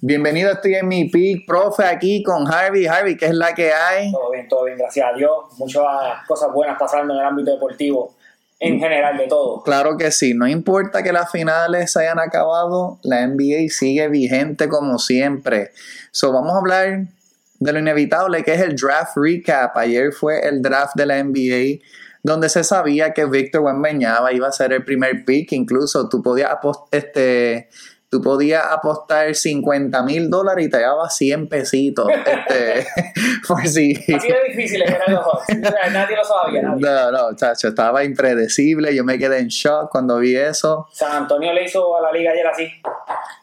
Bienvenido, estoy en mi pick, profe, aquí con Harvey. Harvey, ¿qué es la que hay? Todo bien, todo bien, gracias a Dios. Muchas cosas buenas pasando en el ámbito deportivo, en general, de todo. Claro que sí, no importa que las finales se hayan acabado, la NBA sigue vigente como siempre. So, vamos a hablar de lo inevitable que es el draft recap. Ayer fue el draft de la NBA donde se sabía que Víctor Wembanyama iba a ser el primer pick, incluso tú podías este tú podías apostar 50 mil dólares y te daba 100 pesitos. este, por si... Así de difícil los Nadie lo sabía. Nadie. No, no, chacho, estaba impredecible. Yo me quedé en shock cuando vi eso. San Antonio le hizo a la liga ayer así.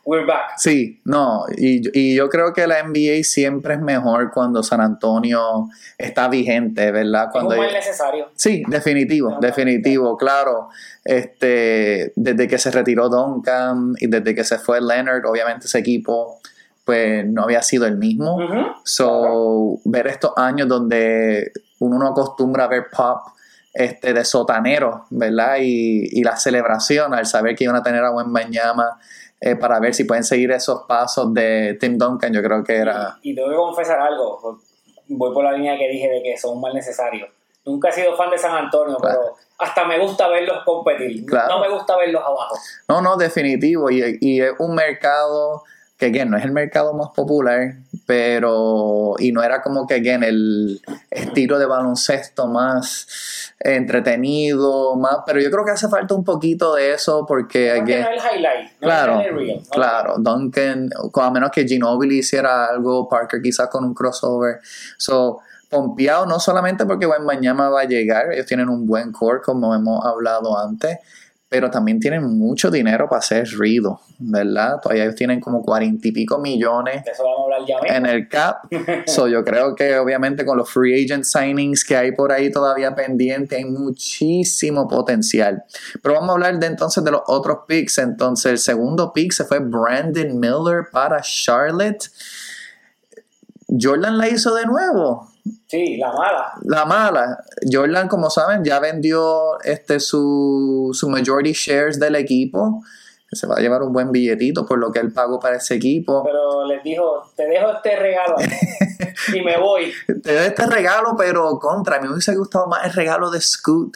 We're back. Sí, no, y, y yo creo que la NBA siempre es mejor cuando San Antonio está vigente, ¿verdad? Cuando es necesario. Sí, definitivo, definitivo, claro. Este, desde que se retiró Duncan y desde que se fue Leonard, obviamente ese equipo pues no había sido el mismo. So, ver estos años donde uno no acostumbra a ver pop este, de sotanero, ¿verdad? Y, y la celebración al saber que iban a tener a buen Bañama eh, para ver si pueden seguir esos pasos de Tim Duncan, yo creo que era... Y, y tengo que confesar algo, voy por la línea que dije de que son mal necesarios. Nunca he sido fan de San Antonio, pero hasta me gusta verlos competir. No me gusta verlos abajo. No, no, definitivo. Y, y es un mercado que, again, no es el mercado más popular, pero. Y no era como que, again, el estilo de baloncesto más entretenido, más. Pero yo creo que hace falta un poquito de eso porque. Again, no es el highlight. claro, el real, claro. Duncan, a menos que Ginobili hiciera algo, Parker quizás con un crossover. So pompeado no solamente porque Mañana va a llegar, ellos tienen un buen core como hemos hablado antes, pero también tienen mucho dinero para hacer ruido, ¿verdad? Todavía ellos tienen como cuarenta y pico millones Eso vamos a hablar ya en el cap. so, yo creo que obviamente con los free agent signings que hay por ahí todavía pendiente hay muchísimo potencial. Pero vamos a hablar de entonces de los otros picks. Entonces, el segundo pick se fue Brandon Miller para Charlotte. Jordan la hizo de nuevo. Sí, la mala. La mala. Jordan, como saben, ya vendió este su, su majority shares del equipo. Se va a llevar un buen billetito por lo que él pagó para ese equipo. Pero les dijo, te dejo este regalo y me voy. Te dejo este regalo, pero contra, me hubiese gustado más el regalo de Scoot.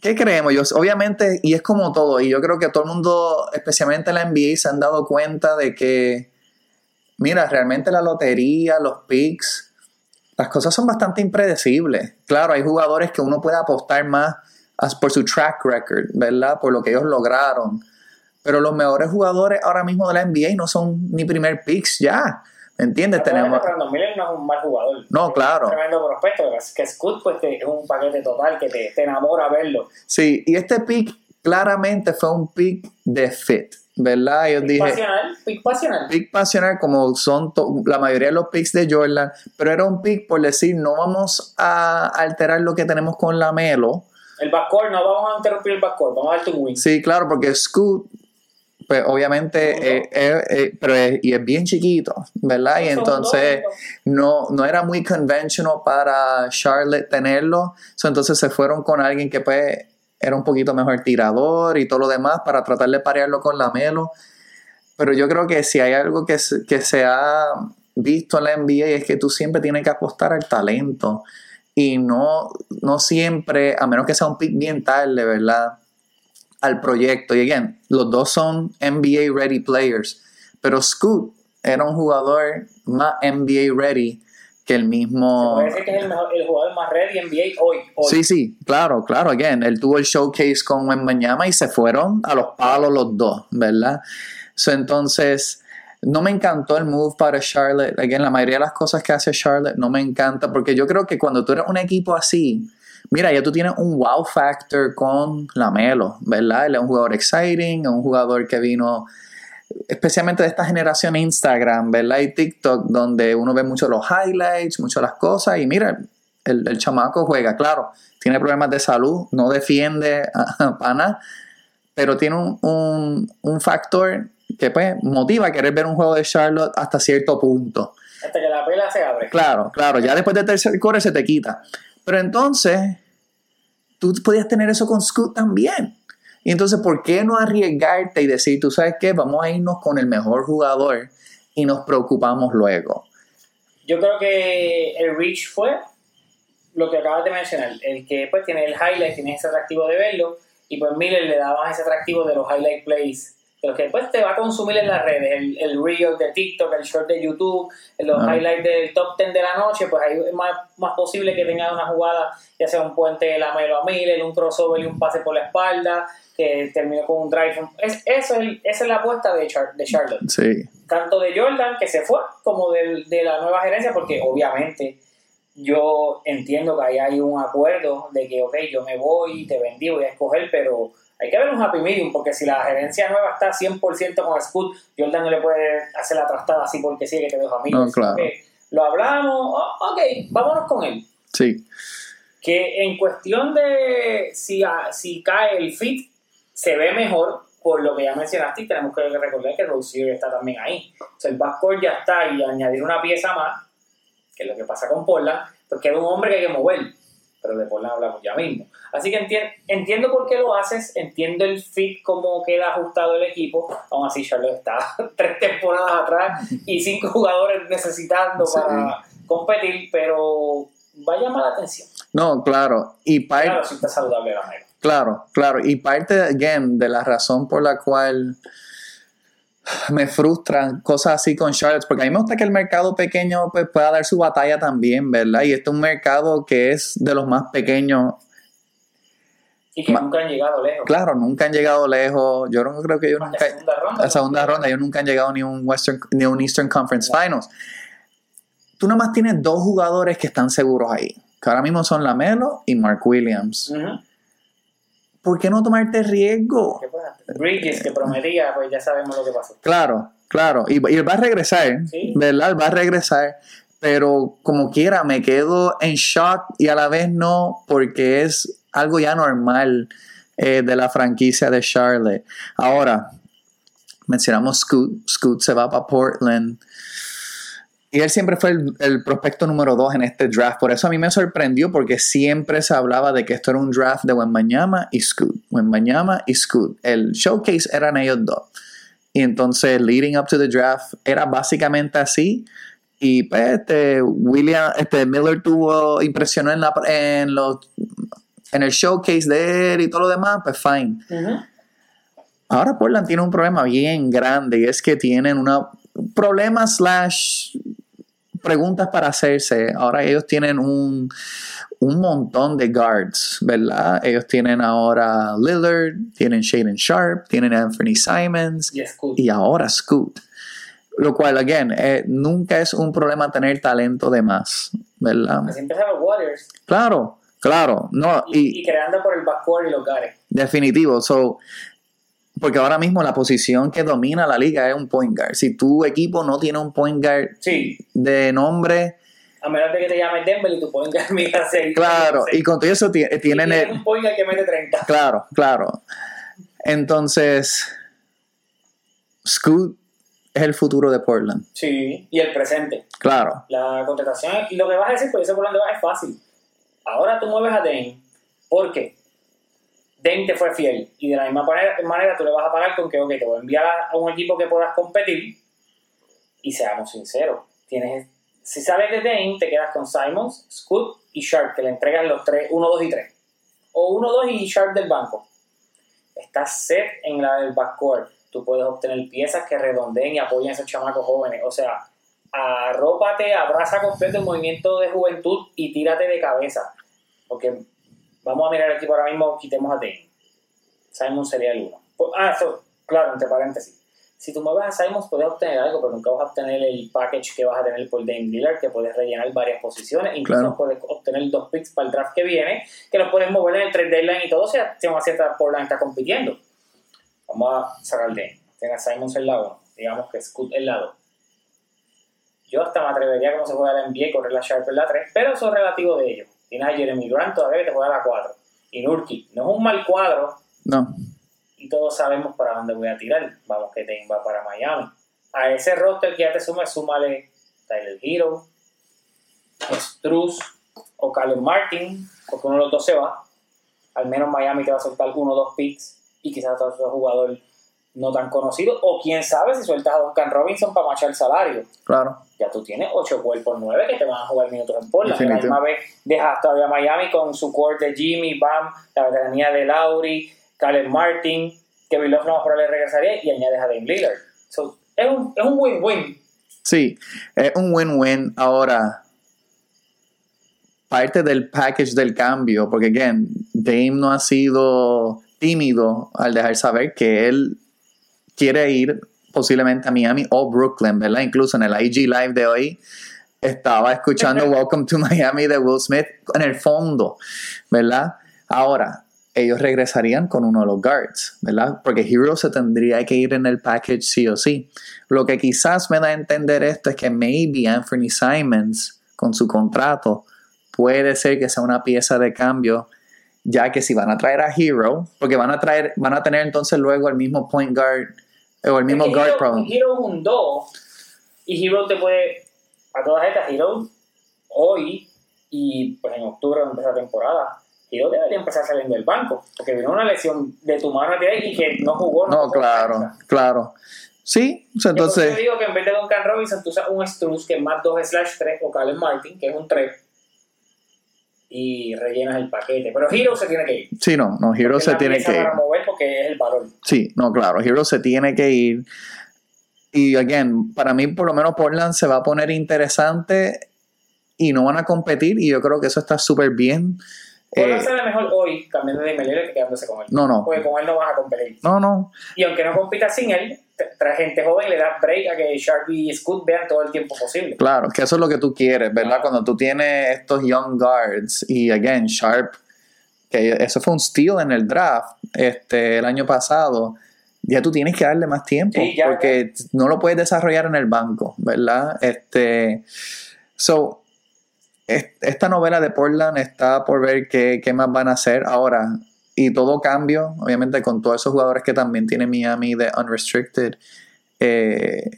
¿Qué creemos? Yo, obviamente, y es como todo, y yo creo que todo el mundo, especialmente en la NBA, se han dado cuenta de que, mira, realmente la lotería, los picks, las cosas son bastante impredecibles. Claro, hay jugadores que uno puede apostar más por su track record, ¿verdad? Por lo que ellos lograron. Pero los mejores jugadores ahora mismo de la NBA no son ni primer picks ya. ¿Me entiendes? Tenemos... Pero Miller no es un mal jugador. No, claro. Es un tremendo prospecto. Que Scoot pues, es un paquete total que te, te enamora verlo. Sí, y este pick claramente fue un pick de fit. ¿Verdad? Yo pick pasional, pick pasional. Pick pasional, como son la mayoría de los picks de Jordan, pero era un pick por decir, no vamos a alterar lo que tenemos con la Melo. El backcourt, no vamos a interrumpir el backcourt, vamos a darte un win. Sí, claro, porque Scoot, pues obviamente, eh, eh, eh, pero es, y es bien chiquito, ¿verdad? y entonces no, no era muy conventional para Charlotte tenerlo, entonces se fueron con alguien que pues era un poquito mejor tirador y todo lo demás para tratar de parearlo con la Melo. Pero yo creo que si hay algo que, que se ha visto en la NBA es que tú siempre tienes que apostar al talento y no, no siempre, a menos que sea un pick bien tarde, ¿verdad? Al proyecto. Y again, los dos son NBA ready players, pero Scoot era un jugador más NBA ready que el mismo... puede decir que es el, mejor, el jugador más ready NBA hoy, Sí, sí, claro, claro, again, él tuvo el showcase con Mañana y se fueron a los palos los dos, ¿verdad? So, entonces, no me encantó el move para Charlotte, again, la mayoría de las cosas que hace Charlotte no me encanta, porque yo creo que cuando tú eres un equipo así, mira, ya tú tienes un wow factor con Lamelo, ¿verdad? Él es un jugador exciting, un jugador que vino especialmente de esta generación Instagram, ¿verdad? Y TikTok, donde uno ve mucho los highlights, mucho las cosas, y mira, el, chamaco juega, claro, tiene problemas de salud, no defiende a, nada, pero tiene un, factor que pues motiva a querer ver un juego de Charlotte hasta cierto punto. Hasta que la pela se abre. Claro, claro, ya después del tercer core se te quita. Pero entonces, tú podías tener eso con Scoot también. Y entonces, ¿por qué no arriesgarte y decir, tú sabes qué, vamos a irnos con el mejor jugador y nos preocupamos luego? Yo creo que el reach fue lo que acabas de mencionar, el que pues tiene el highlight, tiene ese atractivo de verlo, y pues Miller le daba ese atractivo de los highlight plays, lo que después te va a consumir en las redes, el, el reel de TikTok, el short de YouTube, los highlights del top 10 de la noche, pues ahí es más, más posible que tenga una jugada, ya sea un puente de la Melo a Miller, un crossover y un pase por la espalda, que terminó con un drive. Es, eso es, esa es la apuesta de, de Charlotte. Sí. Tanto de Jordan, que se fue, como de, de la nueva gerencia, porque obviamente yo entiendo que ahí hay un acuerdo de que, ok, yo me voy, te vendí, voy a escoger, pero hay que ver un happy medium, porque si la gerencia nueva está 100% con Scoot, Jordan no le puede hacer la trastada así porque sí que te dejo a mí. No, claro. lo hablamos, oh, ok, vámonos con él. Sí. Que en cuestión de si, si cae el fit, se ve mejor por lo que ya mencionaste y tenemos que recordar que Rosier está también ahí. O sea, el backcourt ya está y añadir una pieza más que es lo que pasa con Portland, pues queda un hombre que hay que mover, pero de Portland hablamos ya mismo. Así que entiendo por qué lo haces, entiendo el fit, cómo queda ajustado el equipo, aún así Charlotte está tres temporadas atrás y cinco jugadores necesitando para competir, pero va a llamar la atención. No, claro, y parte... Claro, si está saludable la Claro, claro, y parte, again, de la razón por la cual me frustran cosas así con Charlotte, porque a mí me gusta que el mercado pequeño pues, pueda dar su batalla también, ¿verdad? Y este es un mercado que es de los más pequeños. Y que nunca han llegado lejos. Claro, nunca han llegado lejos. Yo no creo que ellos nunca. Segunda ronda, la segunda ronda, ellos nunca han llegado ni un Western, ni un Eastern Conference Finals. Tú nada más tienes dos jugadores que están seguros ahí, que ahora mismo son Lamelo y Mark Williams. ¿por qué no tomarte riesgo? Bridges, que prometía, pues ya sabemos lo que pasó. Claro, claro. Y, él va a regresar, ¿verdad? Él va a regresar. Pero como quiera, me quedo en shock y a la vez no, porque es algo ya normal eh, de la franquicia de Charlotte. Ahora, mencionamos Scoot. Scoot se va para Portland. Y él siempre fue el, prospecto número dos en este draft. Por eso a mí me sorprendió porque siempre se hablaba de que esto era un draft de Wembanyama y Scoot. Wembanyama y Scoot. El showcase eran ellos dos. Y entonces, leading up to the draft, era básicamente así. Y pues, este, William, este, Miller tuvo, impresionó en, los, en el showcase de él y todo lo demás, pues fine. Ahora Portland tiene un problema bien grande y es que tienen una problema slash preguntas para hacerse. Ahora ellos tienen un, un montón de guards, ¿verdad? Ellos tienen ahora Lillard, tienen Shaden Sharp, tienen Anthony Simons y, ahora Scoot. Lo cual, again, eh, nunca es un problema tener talento de más, ¿verdad? Así empiezan los Warriors. Claro, claro. No, y, y, creando por el backcourt y los guards. Definitivo. So, porque ahora mismo la posición que domina la liga es un point guard. Si tu equipo no tiene un point guard de nombre. A menos de que te llames Denver y tu point guard mira Claro, y con todo eso tienen. el, un point guard que mete 30. Claro, claro. Entonces. Scoot es el futuro de Portland. Sí, y el presente. Claro. La contratación, y lo que vas a decir, pues ese Portland va es fácil. Ahora tú mueves a Dane. ¿Por qué? Den te fue fiel. Y de la misma manera, tú le vas a pagar con que, ok, te voy a enviar a, un equipo que puedas competir. Y seamos sinceros, tienes, si sales de Dane, te quedas con Simons, Scoot y Sharp, que le entregan los tres, 1, 2 y 3. O 1, 2 y Sharp del banco. Estás set en la del backcourt. Tú puedes obtener piezas que redondeen y apoyen a esos chamacos jóvenes. O sea, arrópate, abraza completo el movimiento de juventud y tírate de cabeza. Porque Vamos a mirar equipo ahora mismo, quitemos a Dane. Simon sería el 1. Pues, ah, eso, claro, entre paréntesis. Si tú mueves a Simon puedes obtener algo, pero nunca vas a obtener el package que vas a tener por Dame Dillard, que puedes rellenar varias posiciones. Incluso puedes obtener dos picks para el draft que viene, que los puedes mover en el trade deadline y todo, si una cierta Portland está compitiendo. Vamos a sacar Dame. Tenga Simons el lado, digamos que Scoot el lado. Yo hasta me atrevería como se juega la NBA correr la Sharp en la 3, pero eso es relativo de ello. Tienes a Jeremy Grant todavía que te juega a la 4. Y Nurki, no es un mal cuadro. No. Y todos sabemos para dónde voy a tirar. Vamos que te va para Miami. A ese roster que ya te sume, súmale Tyler Hero, Struz o Caleb Martin, porque uno de los dos se va. Al menos Miami te va a soltar uno o dos picks y quizás otro jugador no tan conocido. O quién sabe si sueltas a Duncan Robinson para machar el salario. Claro. Ya tú tienes ocho cuerpos nueve que te van a jugar minutos en Portland. La misma vez dejas todavía a Miami con su core de Jimmy, Bam, la veteranía de Lauri, Caleb Martin, Kevin Love no más probable regresaría y añades a Dame Lillard. es un win-win. Sí, es un win-win. Ahora, parte del package del cambio, porque, again, Dame no ha sido tímido al dejar saber que él quiere ir posiblemente a Miami o Brooklyn, ¿verdad? Incluso en el IG Live de hoy estaba escuchando Welcome to Miami de Will Smith en el fondo, ¿verdad? Ahora, ellos regresarían con uno de los guards, ¿verdad? Porque Hero se tendría que ir en el package sí o sí. Lo que quizás me da a entender esto es que maybe Anthony Simons, con su contrato, puede ser que sea una pieza de cambio, ya que si van a traer a Hero, porque van a traer, van a tener entonces luego el mismo point guard o el mismo guard Hero, problem. Hero es un 2 y Hero te puede, a todas estas, Hero hoy y pues en octubre de la temporada yo debería empezar saliendo del banco, porque vino una lesión de tu mano y que no jugó. No, claro, claro. Sí, entonces. Yo digo que en vez de Duncan Robinson, tú usas un Struz que es más 2 slash 3 o Caleb Martin, que es un 3, y rellenas el paquete. Pero Hero se tiene que ir. Sí, no, no, Hero se tiene que ir. mover porque es el valor. Sí, no, claro, Hero se tiene que ir. Y, again, para mí, por lo menos, Portland se va a poner interesante y no van a competir, y yo creo que eso está súper bien. Puede eh, mejor hoy cambiando de Melero que quedándose con él. No, no. Porque con él no vas a competir. No, no. Y aunque no compitas sin él, trae gente joven le das break a que Sharp y Scoot vean todo el tiempo posible. Claro, que eso es lo que tú quieres, ¿verdad? Cuando tú tienes estos young guards y, again, Sharp, que eso fue un steal en el draft este, el año pasado ya tú tienes que darle más tiempo porque no lo puedes desarrollar en el banco, ¿verdad? Este, so, esta novela de Portland está por ver qué, más van a hacer ahora. Y todo cambio, obviamente con todos esos jugadores que también tiene Miami de Unrestricted, eh,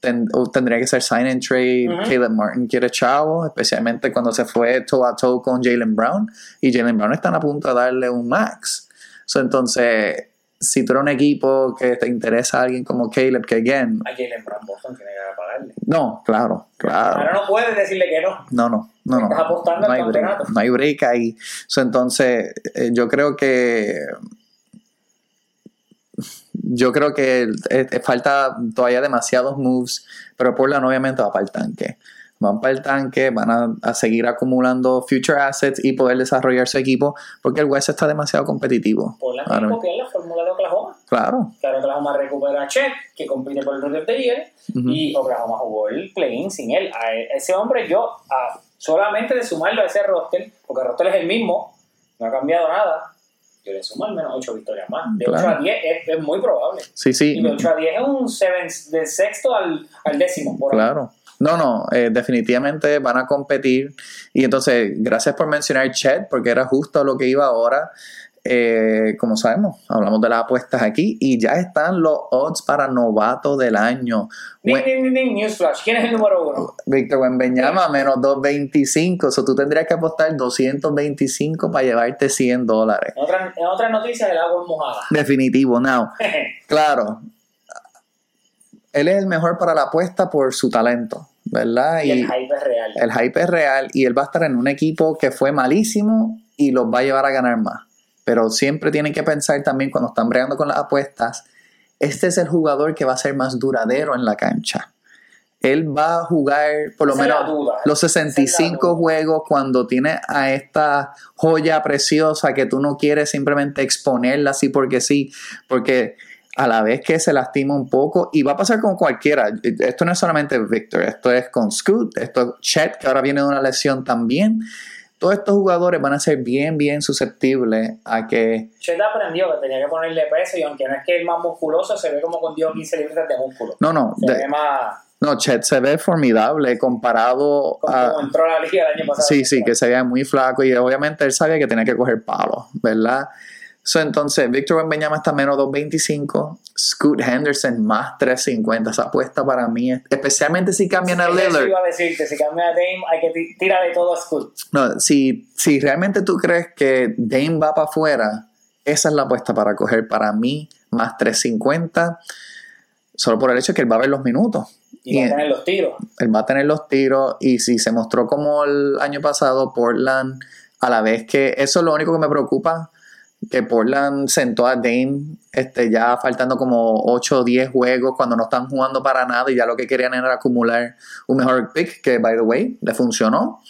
tendría que ser sign and trade. Caleb Martin quiere chavo, especialmente cuando se fue toe a toe con Jalen Brown. Y Jalen Brown están a punto de darle un max. entonces, si tú eres un equipo que te interesa a alguien como Caleb, que again. A Jalen Brown Boston tiene que. No, claro, claro. Ahora no puedes decirle que no. No, no, no. Estás apostando no al campeonato. Break, no hay break ahí. entonces, eh, yo creo que. Yo creo que falta todavía demasiados moves, pero Portland obviamente va para el tanque van para el tanque, van a, seguir acumulando future assets y poder desarrollar su equipo porque el West está demasiado competitivo. Por la claro. la fórmula de. Claro. Claro, Oklahoma recupera a Chet, que compite por el Rookie of the Year, y Oklahoma jugó el play-in sin él. A ese hombre yo, solamente de sumarlo a ese roster, porque el roster es el mismo, no ha cambiado nada, yo le sumo al menos 8 victorias más. De 8 a 10 es, muy probable. Sí, sí. Y de 8 a 10 es un 7 del sexto al, al décimo. Por claro. No, no, eh, definitivamente van a competir. Y entonces, gracias por mencionar Chet, porque era justo lo que iba ahora. Eh, como sabemos, hablamos de las apuestas aquí y ya están los odds para novato del año. Newsflash, ¿quién es el número uno? Víctor Wenbeñama, menos 225. O sea, tú tendrías que apostar 225 para llevarte 100 dólares. En otras otra noticias, el agua es mojada. Definitivo, now. claro, él es el mejor para la apuesta por su talento, ¿verdad? Y, el hype es real. El hype es real y él va a estar en un equipo que fue malísimo y los va a llevar a ganar más. Pero siempre tienen que pensar también cuando están bregando con las apuestas, este es el jugador que va a ser más duradero en la cancha. Él va a jugar por lo menos los 65 juegos cuando tiene a esta joya preciosa que tú no quieres simplemente exponerla así porque sí, porque a la vez que se lastima un poco y va a pasar con cualquiera. Esto no es solamente Victor, esto es con Scoot, esto es Chet, que ahora viene de una lesión también. Todos estos jugadores van a ser bien, bien susceptibles a que... Chet aprendió que tenía que ponerle peso y aunque no es que es más musculoso, se ve como con Dios 15 libras de músculo. No, no. Se ve más... No, Chet se ve formidable comparado a. Como entró a la liga el año pasado. Sí, sí, que se veía muy flaco y obviamente él sabía que tenía que coger palos, ¿verdad? So, entonces, Victor Wembanyama está menos 2.25. Scoot Henderson más 3.50. Esa apuesta para mí, es- especialmente si cambian a Lillard. iba a decirte, si cambia a Dame, hay que ti- tirarle todo a Scoot. No, si, si realmente tú crees que Dame va para afuera, esa es la apuesta para coger para mí, más 3.50, solo por el hecho de que él va a ver los minutos. Y va Y- a tener los tiros. él va a tener los tiros y si se mostró como el año pasado, Portland, a la vez que eso es lo único que me preocupa, que Portland sentó a Dame este, ya faltando como 8 o 10 juegos cuando no están jugando para nada y ya lo que querían era acumular un mejor pick, que by the way, le funcionó.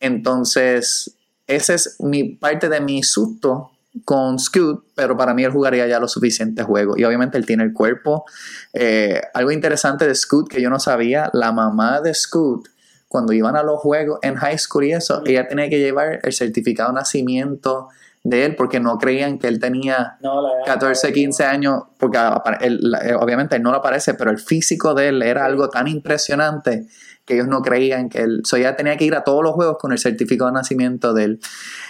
Entonces, ese es mi parte de mi susto con Scoot, pero para mí él jugaría ya los suficientes juegos. Y obviamente él tiene el cuerpo. Eh, algo interesante de Scoot que yo no sabía, la mamá de Scoot, cuando iban a los juegos en high school y eso, ella tenía que llevar el certificado de nacimiento de él porque no creían que él tenía No, la 14, 15 años, porque él- eh, obviamente él no lo aparece, pero el físico de él era algo tan impresionante que ellos no creían que él. So ella tenía que ir a todos los juegos con el certificado de nacimiento de él.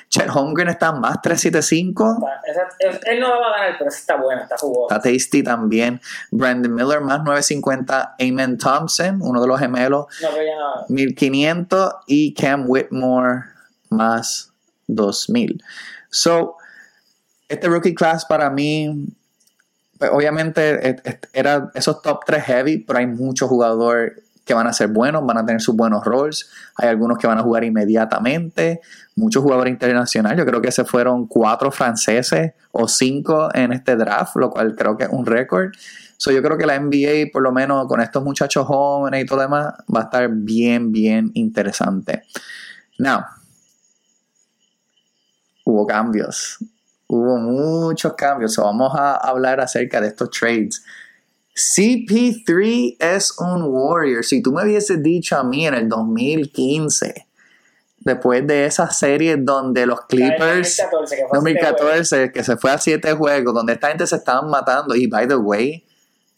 Chet Holmgren está más 375. Esa- es- él no va a ganar, pero está buena, está jugosa. Está tasty también. Brandon Miller más 950. Amen Thompson, uno de los gemelos, No, pero ya no. 1500. Y Cam Whitmore más 2000. So, este rookie class para mí, pues, obviamente et- et- era esos top 3 heavy, pero hay muchos jugadores que van a ser buenos, van a tener sus buenos roles. Hay algunos que van a jugar inmediatamente. Muchos jugadores internacionales. Yo creo que se fueron cuatro franceses o cinco en este draft, lo cual creo que es un récord. So, yo creo que la NBA, por lo menos con estos muchachos jóvenes y todo lo demás, va a estar bien, bien interesante. Now, hubo cambios. Hubo muchos cambios. So, vamos a hablar acerca de estos trades. CP3 es un Warrior. Si tú me hubieses dicho a mí en el 2015, después de esa serie donde los Clippers, 2014, que fue hace 2014, que se fue a siete juegos, donde esta gente se estaban matando, y by the way,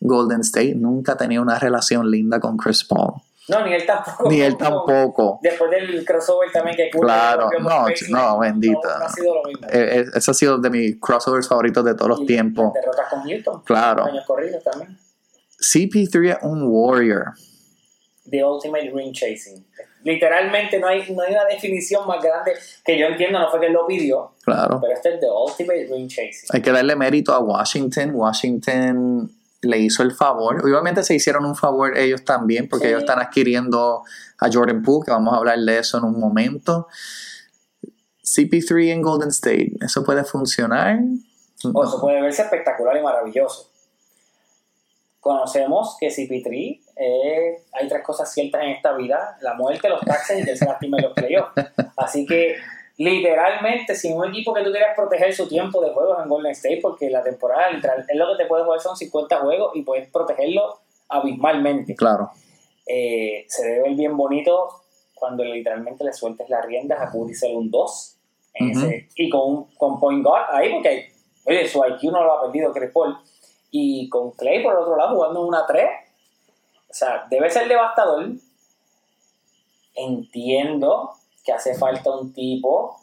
Golden State nunca tenía una relación linda con Chris Paul. No, ni él tampoco. Ni él tampoco. Después del crossover también que Curry Claro, no, no, bendito. No, ha sido lo mismo. Eh, eh, Ese ha sido de mis crossovers favoritos de todos los Y tiempos. Derrotas con Houston. Claro. Años corridos también. CP3 es un Warrior. The Ultimate Ring Chasing. Literalmente no hay, no hay una definición más grande que yo entiendo, no fue que él lo pidió, Claro. pero este es The Ultimate Ring Chasing. Hay que darle mérito a Washington. Washington le hizo el favor. Obviamente se hicieron un favor ellos también, porque Sí. ellos están adquiriendo a Jordan Poole, que vamos a hablar de eso en un momento. CP3 en Golden State, ¿eso puede funcionar? O eso puede verse espectacular y maravilloso. Conocemos que CP3, eh, hay tres cosas ciertas en esta vida, la muerte, los taxes y que se lastime los playoffs. Así que literalmente, sin un equipo que tú quieras proteger su tiempo de juegos en Golden State, porque la temporada literal, es lo que te puede jugar son 50 juegos y puedes protegerlo abismalmente. Claro. Eh, se debe ver bien bonito cuando literalmente le sueltes las riendas a Curry ser un 2 en Ujú. ese- y con, con point guard ahí porque oye, su IQ no lo ha perdido Chris Paul y con Clay por el otro lado jugando en una 3 o sea, debe ser devastador entiendo que hace falta un tipo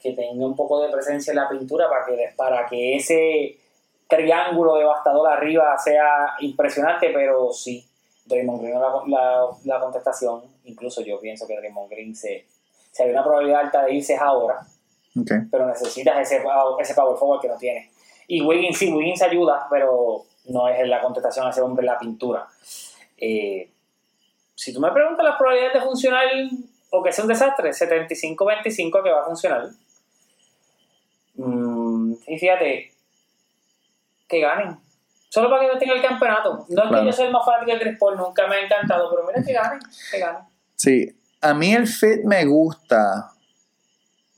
que tenga un poco de presencia en la pintura para que, para que ese triángulo devastador arriba sea impresionante, pero sí, Draymond Green la, la, la contestación, incluso yo pienso que Draymond Green se, si hay una probabilidad alta de irse ahora, Ok. pero necesitas ese, ese power forward que no tiene. Y Wiggins sí, Wiggins ayuda, pero no es la contestación a ese hombre la pintura. Eh, si tú me preguntas las probabilidades de funcionar o que sea un desastre, 75-25 que va a funcionar. Mm, y fíjate, que ganen. Solo para que no tenga el campeonato. No es Claro. que yo soy el más fanático de Chris Paul, nunca me ha encantado, pero mira que ganen, que ganen. Sí, a mí el fit me gusta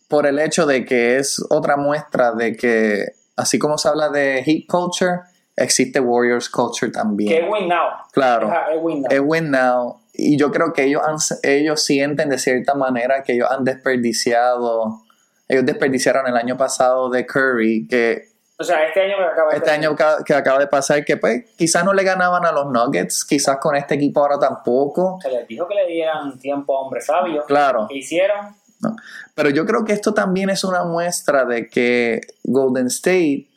por el hecho de que es otra muestra de que, así como se habla de Heat Culture, existe Warriors Culture también. Que es win now. Claro. Ajá, es win now. es win now. Y yo creo que ellos, han- ellos sienten de cierta manera que ellos han desperdiciado, ellos desperdiciaron el año pasado de Curry, que o sea, este año me acaba de este año que acaba de pasar, que pues quizás no le ganaban a los Nuggets, quizás con este equipo ahora tampoco. Se les dijo que le dieran tiempo a hombres sabios. Claro, ¿Qué hicieron? No. Pero yo creo que esto también es una muestra de que Golden State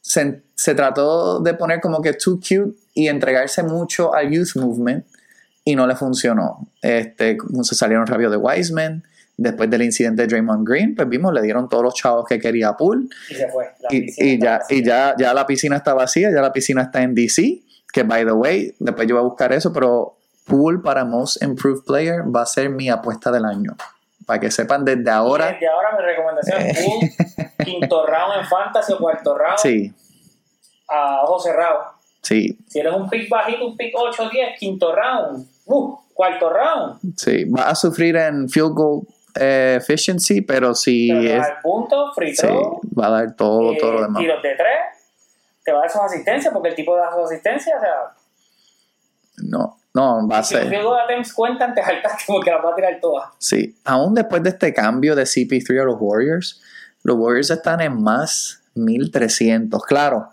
se, se trató de poner como que too cute y entregarse mucho al youth movement y no le funcionó. Este, se salieron rápido de Wiseman. Después del incidente de Draymond Green, pues vimos, le dieron todos los chavos que quería Pool. Y se fue. Y, y ya, y ya, ya la piscina está vacía, ya la piscina está en DC, que by the way, después yo voy a buscar eso, pero Pool para Most Improved Player va a ser mi apuesta del año. Para que sepan desde ahora. Desde ahora mi recomendación es Pool, quinto round en Fantasy o cuarto round Sí, a ojos cerrados. sí, Si eres un pick bajito, un pick 8 o 10, quinto round. Uh, cuarto round. sí. Va a sufrir en field goal eh, efficiency, pero si Pero es. va a dar puntos, free Sí, throw, va a dar todo, eh, todo lo demás. tiros de tres, te va a dar sus asistencias, porque el tipo da sus asistencias, o sea, No, no, va a si los ser. field goal attempts cuentan, te saltaste porque las va a tirar todas. Sí, aún después de este cambio de CP3 a los Warriors, los Warriors están en más 1300. Claro,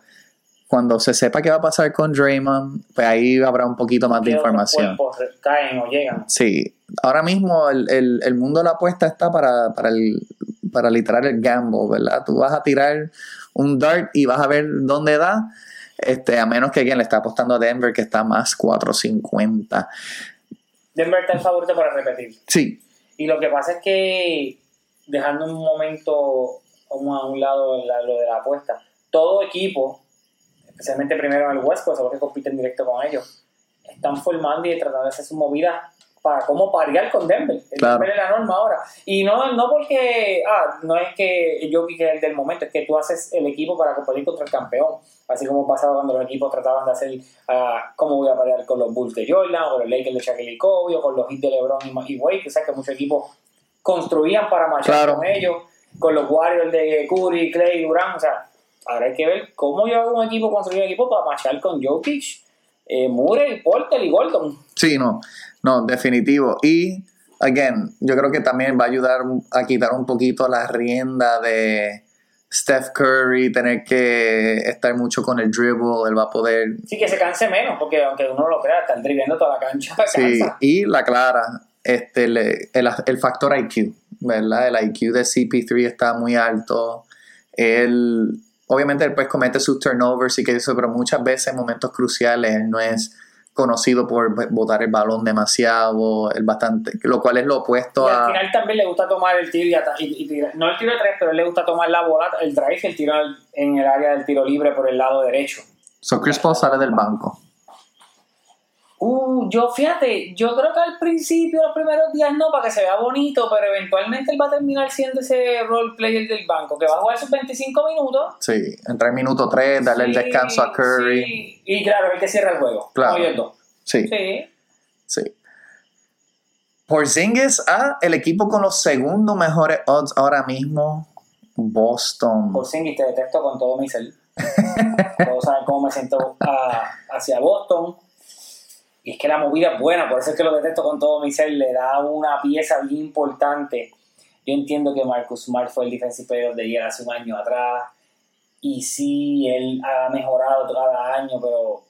cuando se sepa qué va a pasar con Draymond, pues ahí habrá un poquito más de ¿Qué otros información. caen o llegan. Sí, ahora mismo el, el- el mundo de la apuesta está para, para, el, para literal el gamble, ¿verdad? Tú vas a tirar un dart y vas a ver dónde da, este, a menos que alguien le está apostando a Denver que está más 450. Denver está el favorito para repetir. Sí, Y lo que pasa es que, dejando un momento como a un lado la- lo de la apuesta, todo equipo, especialmente primero en el West Coast, que compiten directo con ellos, están formando y tratando de hacer sus movidas para cómo parear con Denver. El Claro. Denver es la norma ahora. Y no, no porque, ah, no es que yo que el del momento, es que tú haces el equipo para competir contra el campeón. Así como pasaba cuando los equipos trataban de hacer, ah, cómo voy a parear con los Bulls de Jordan, o los Lakers de Shaquille y Kobe, o con los Heat de LeBron y, Wade, que sabes que muchos equipos construían para marchar Claro. con ellos, con los Warriors de Curry, Clay, Durant, o sea, ahora hay que ver cómo yo hago un equipo, construir un equipo para marchar con Jokic, eh, Murray, Porter y Gordon. Sí, no, no, definitivo. Y, again, yo creo que también va a ayudar a quitar un poquito la rienda de Steph Curry, tener que estar mucho con el dribble, él va a poder... Sí, que se canse menos, porque aunque uno lo crea, estar driblando toda la cancha, Sí, cansa. y la clara, este, le- el, el factor IQ, ¿verdad? El IQ de CP3 está muy alto. Él, obviamente, él pues comete sus turnovers y que eso, pero muchas veces en momentos cruciales él no es conocido por botar el balón demasiado, el bastante, lo cual es lo opuesto Y al a... final también le gusta tomar el tiro y, y- y tirar- no el tiro de tres, pero le gusta tomar la bola, el drive el tiro en el área del tiro libre por el lado derecho. So Chris Paul sale del banco. Uh, yo fíjate, yo creo que al principio, los primeros días no, para que se vea bonito, pero eventualmente él va a terminar siendo ese role player del banco, que va a jugar sus 25 minutos. Sí, entrar en minuto 3, darle el descanso a Curry. sí. Y claro, el que cierra el juego. Claro. No. Sí, Sí. sí. Porzingis a el equipo con los segundos mejores odds ahora mismo, Boston. Por Singis te detesto con todo mi ser. Todos saben cómo me siento ah, hacia Boston. Y es que la movida es buena, por eso es que lo detesto con todo mi ser. Le da una pieza bien importante. Yo entiendo que Marcus Smart fue el Defensive Player of the Year hace un año atrás. Y sí, él ha mejorado cada año, pero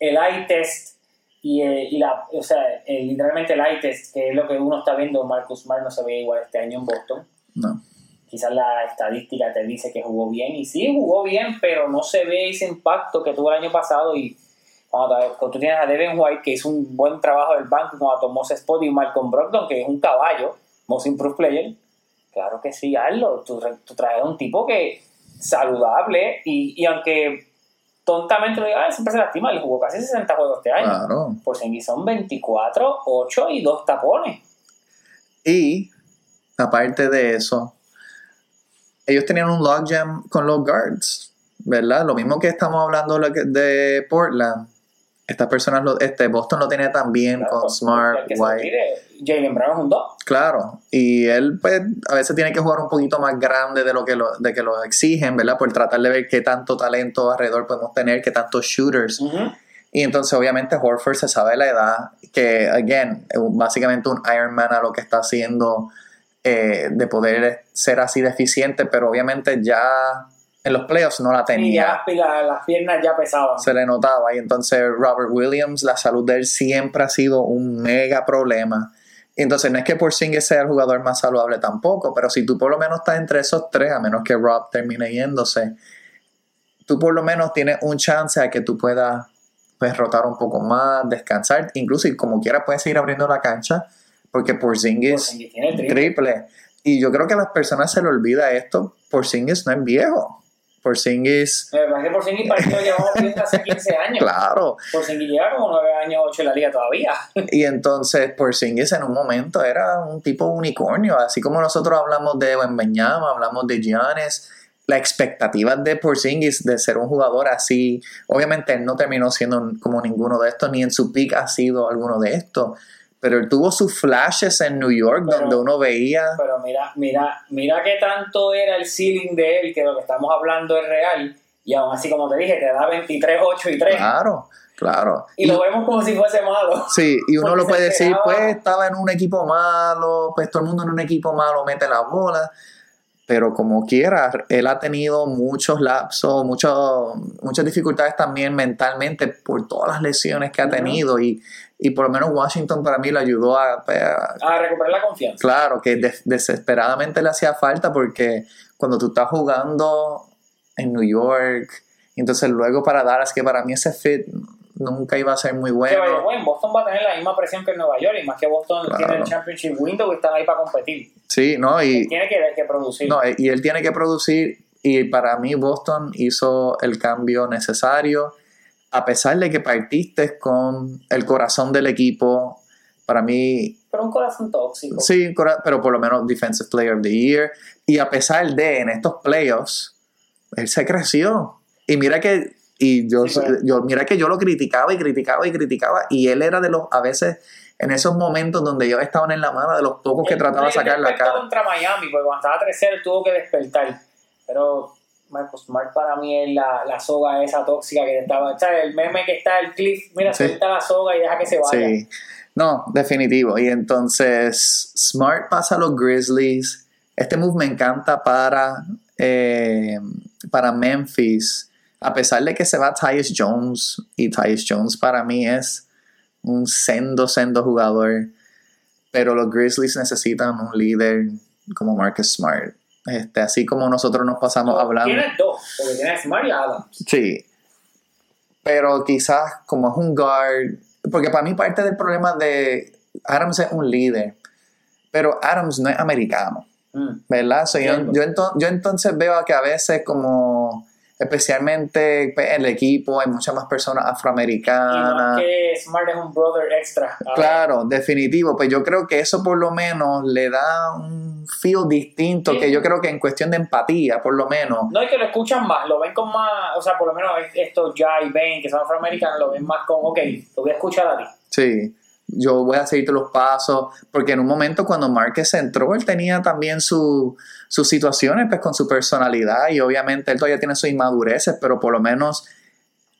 el eye test y, el- y la, o sea, el- literalmente el eye test, que es lo que uno está viendo, Marcus Smart no se ve igual este año en Boston No. quizás la estadística te dice que jugó bien y sí jugó bien pero no se ve ese impacto que tuvo el año pasado y cuando, tú tienes a Devin White que hizo un buen trabajo del banco cuando tomó spot y Malcolm Brogdon que es un caballo most improved player claro que sí hazlo tú, tú traes a un tipo que saludable y, y aunque tontamente lo diga "Ah, siempre se lastima él jugó casi 60 juegos este año Claro. por si son 24 8 y 2 tapones Y, aparte de eso, ellos tenían un logjam con los guards, ¿verdad? Lo mismo que estamos hablando de Portland. Estas personas, lo, este, Boston lo tiene también Claro, con Smart, White. Jalen Brown es un 2 Claro, y él pues a veces tiene que jugar un poquito más grande de lo que lo, de que lo exigen, ¿verdad? Por tratar de ver qué tanto talento alrededor podemos tener, qué tantos shooters. Y entonces obviamente Horford se sabe la edad, que again, básicamente un Iron Man a lo que está haciendo eh, de poder ser así de eficiente, pero obviamente ya en los playoffs no la Y ya tenía. las, pi- las piernas ya pesaban. Se le notaba y entonces Robert Williams, la salud de él siempre ha sido un mega problema. Entonces no es que Porzingis sea el jugador más saludable tampoco, pero si tú por lo menos estás entre esos tres, a menos que Rob termine yéndose, tú por lo menos tienes un chance a que tú puedas pues, rotar un poco más, descansar, incluso y como quiera puedes seguir abriendo la cancha, porque Porzingis, Porzingis tiene triple. Y yo creo que a las personas se le olvida esto, Porzingis no es viejo. Porzingis, Me parece que Porzingis lo llevamos hace 15 años. claro. Porzingis lleva como 9 años, 8 en la liga todavía. Y entonces Porzingis en un momento era un tipo unicornio, así como nosotros hablamos de Wembanyama, hablamos de Giannis, la expectativa de Porzingis de ser un jugador así, obviamente él no terminó siendo como ninguno de estos, ni en su pick ha sido alguno de estos, pero él tuvo sus flashes en New York Pero- donde uno veía, Pero mira, mira, mira qué tanto era el ceiling de él, que lo que estamos hablando es real. Y aún así, como te dije, te da 23, 8 y 3. claro, claro. Y lo vemos como si fuese malo. Sí, y uno lo puede decir, pues estaba en un equipo malo, pues todo el mundo en un equipo malo mete la bola, pero como quiera, él ha tenido muchos lapsos, mucho- muchas dificultades también mentalmente por todas las lesiones que ha tenido y, y por lo menos Washington para mí le ayudó a, pues, a- A recuperar la confianza. claro, que des- desesperadamente le hacía falta porque cuando tú estás jugando en New York, entonces luego para Dallas, que para mí ese fit nunca iba a ser muy Que bueno. vaya, bueno, Boston va a tener la misma presión que en Nueva York, y más que Boston Claro. tiene el Championship Window y están ahí para competir. Sí, ¿no? Y, Tiene que, que producir. No, y él tiene que producir y para mí Boston hizo el cambio necesario a pesar de que partiste con el corazón del equipo. Para mí, Pero un corazón tóxico. sí, pero por lo menos Defensive Player of the Year. Y a pesar de en estos playoffs, él se creció. Y mira que, y yo, Sí, yo, mira que yo lo criticaba y criticaba y criticaba. Y él era de los, a veces, en esos momentos donde ellos estaban en la mano, de los pocos que Él- trataba de sacar la cara. contra Miami, porque cuando estaba 3-0 él tuvo que despertar. Pero Marcus Smart para mí es la, la soga esa tóxica que estaba. ¿sabes? El meme que está el cliff, mira, Sí. suelta la soga y deja que se vaya. Sí. No, definitivo. Y entonces, Smart pasa a los Grizzlies. Este move me encanta para, eh, para Memphis. A pesar de que se va Tyus Jones, y Tyus Jones para mí es un sendo, sendo jugador. Pero los Grizzlies necesitan un líder como Marcus Smart. Este, así como nosotros nos pasamos hablando. Tienes dos, porque tienes Smart y Adams. Sí. Pero quizás como es un guard, porque para mí parte del problema de Adams es un líder, pero Adams no es americano, Mm. ¿verdad? So, yo, Entiendo. yo, ento- yo entonces veo que a veces como, especialmente pues, en el equipo, hay muchas más personas Y no afroamericanas. es que Smart es un brother extra. Claro, definitivo. Pues yo creo que eso por lo menos le da un feel distinto, Sí. que yo creo que en cuestión de empatía, por lo menos, No es que lo escuchan más, lo ven con más, o sea, por lo menos estos ya y Ben, que son afroamericanos, lo ven más con, ok, lo voy a escuchar a ti. Sí, yo voy a seguirte los pasos, porque en un momento cuando Márquez entró, él tenía también su- sus situaciones pues, con su personalidad y obviamente él todavía tiene sus inmadureces, pero por lo menos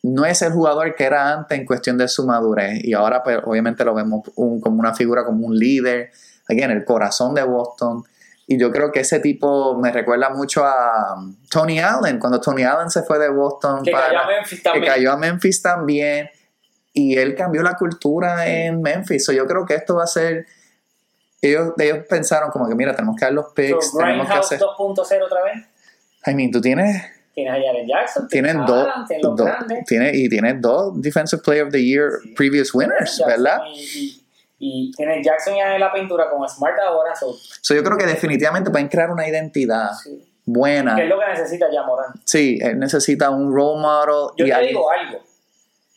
no es el jugador que era antes en cuestión de su madurez y ahora pues, obviamente lo vemos un- como una figura, como un líder, aquí en el corazón de Boston. Y yo creo que ese tipo me recuerda mucho a um, Tony Allen, cuando Tony Allen se fue de Boston Que para cayó a Memphis que también. cayó a Memphis también y él cambió la cultura en Memphis. So, yo creo que esto va a ser. Ellos, ellos pensaron como que, mira, tenemos que dar los picks, So, tenemos que hacer. 2.0 otra vez. I mean, tú tienes, Tienes a Jaren Jackson, tienes dos, grandes. tienes- y tienes dos Defensive Player of the Year Sí. previous winners, Jackson ¿verdad? Y, y, y tienes Jackson ya en la pintura con Smart ahora. So, So, yo creo que definitivamente pueden crear una identidad sí. buena. Que es lo que necesita ya Morán. Sí, él necesita un role model. Yo y te alguien- digo algo.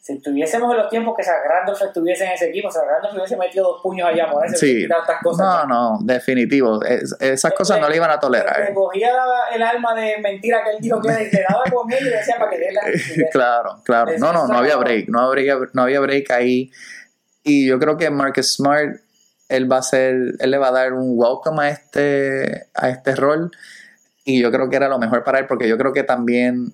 Si estuviésemos en los tiempos que Randolph estuviese en ese equipo, Randolph hubiese metido dos puños allá, Morán, se Sí. estas cosas. No, no, definitivo. Es- esas cosas no le iban a Le tolerar. cogía el alma de mentira que él dijo que le daba con él y le decía para que dé la Claro, claro. No, no, no había break, no habría, no había break ahí. Y yo creo que Marcus Smart, él va a ser, él le va a dar un welcome a este, a este rol. Y yo creo que era lo mejor para él, porque yo creo que también,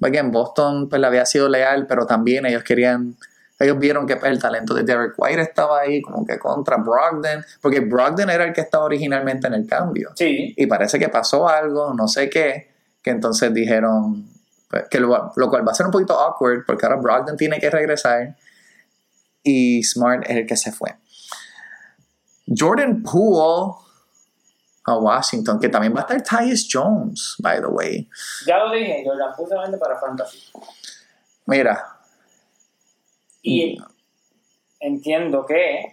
en Boston pues le había sido leal, pero también ellos querían, ellos vieron que pues, el talento de Derek White estaba ahí, como que contra Brogdon, porque Brogdon era el que estaba originalmente en el cambio. Sí. Y parece que pasó algo, no sé qué, que entonces dijeron, pues, que lo, lo cual va a ser un poquito awkward, porque ahora Brogdon tiene que regresar y Smart es el que se fue. Jordan Poole a Washington, que también va a estar Tyus Jones, by the way. Ya lo dije, Jordan Poole se vende para Fantasy. Mira. Y entiendo que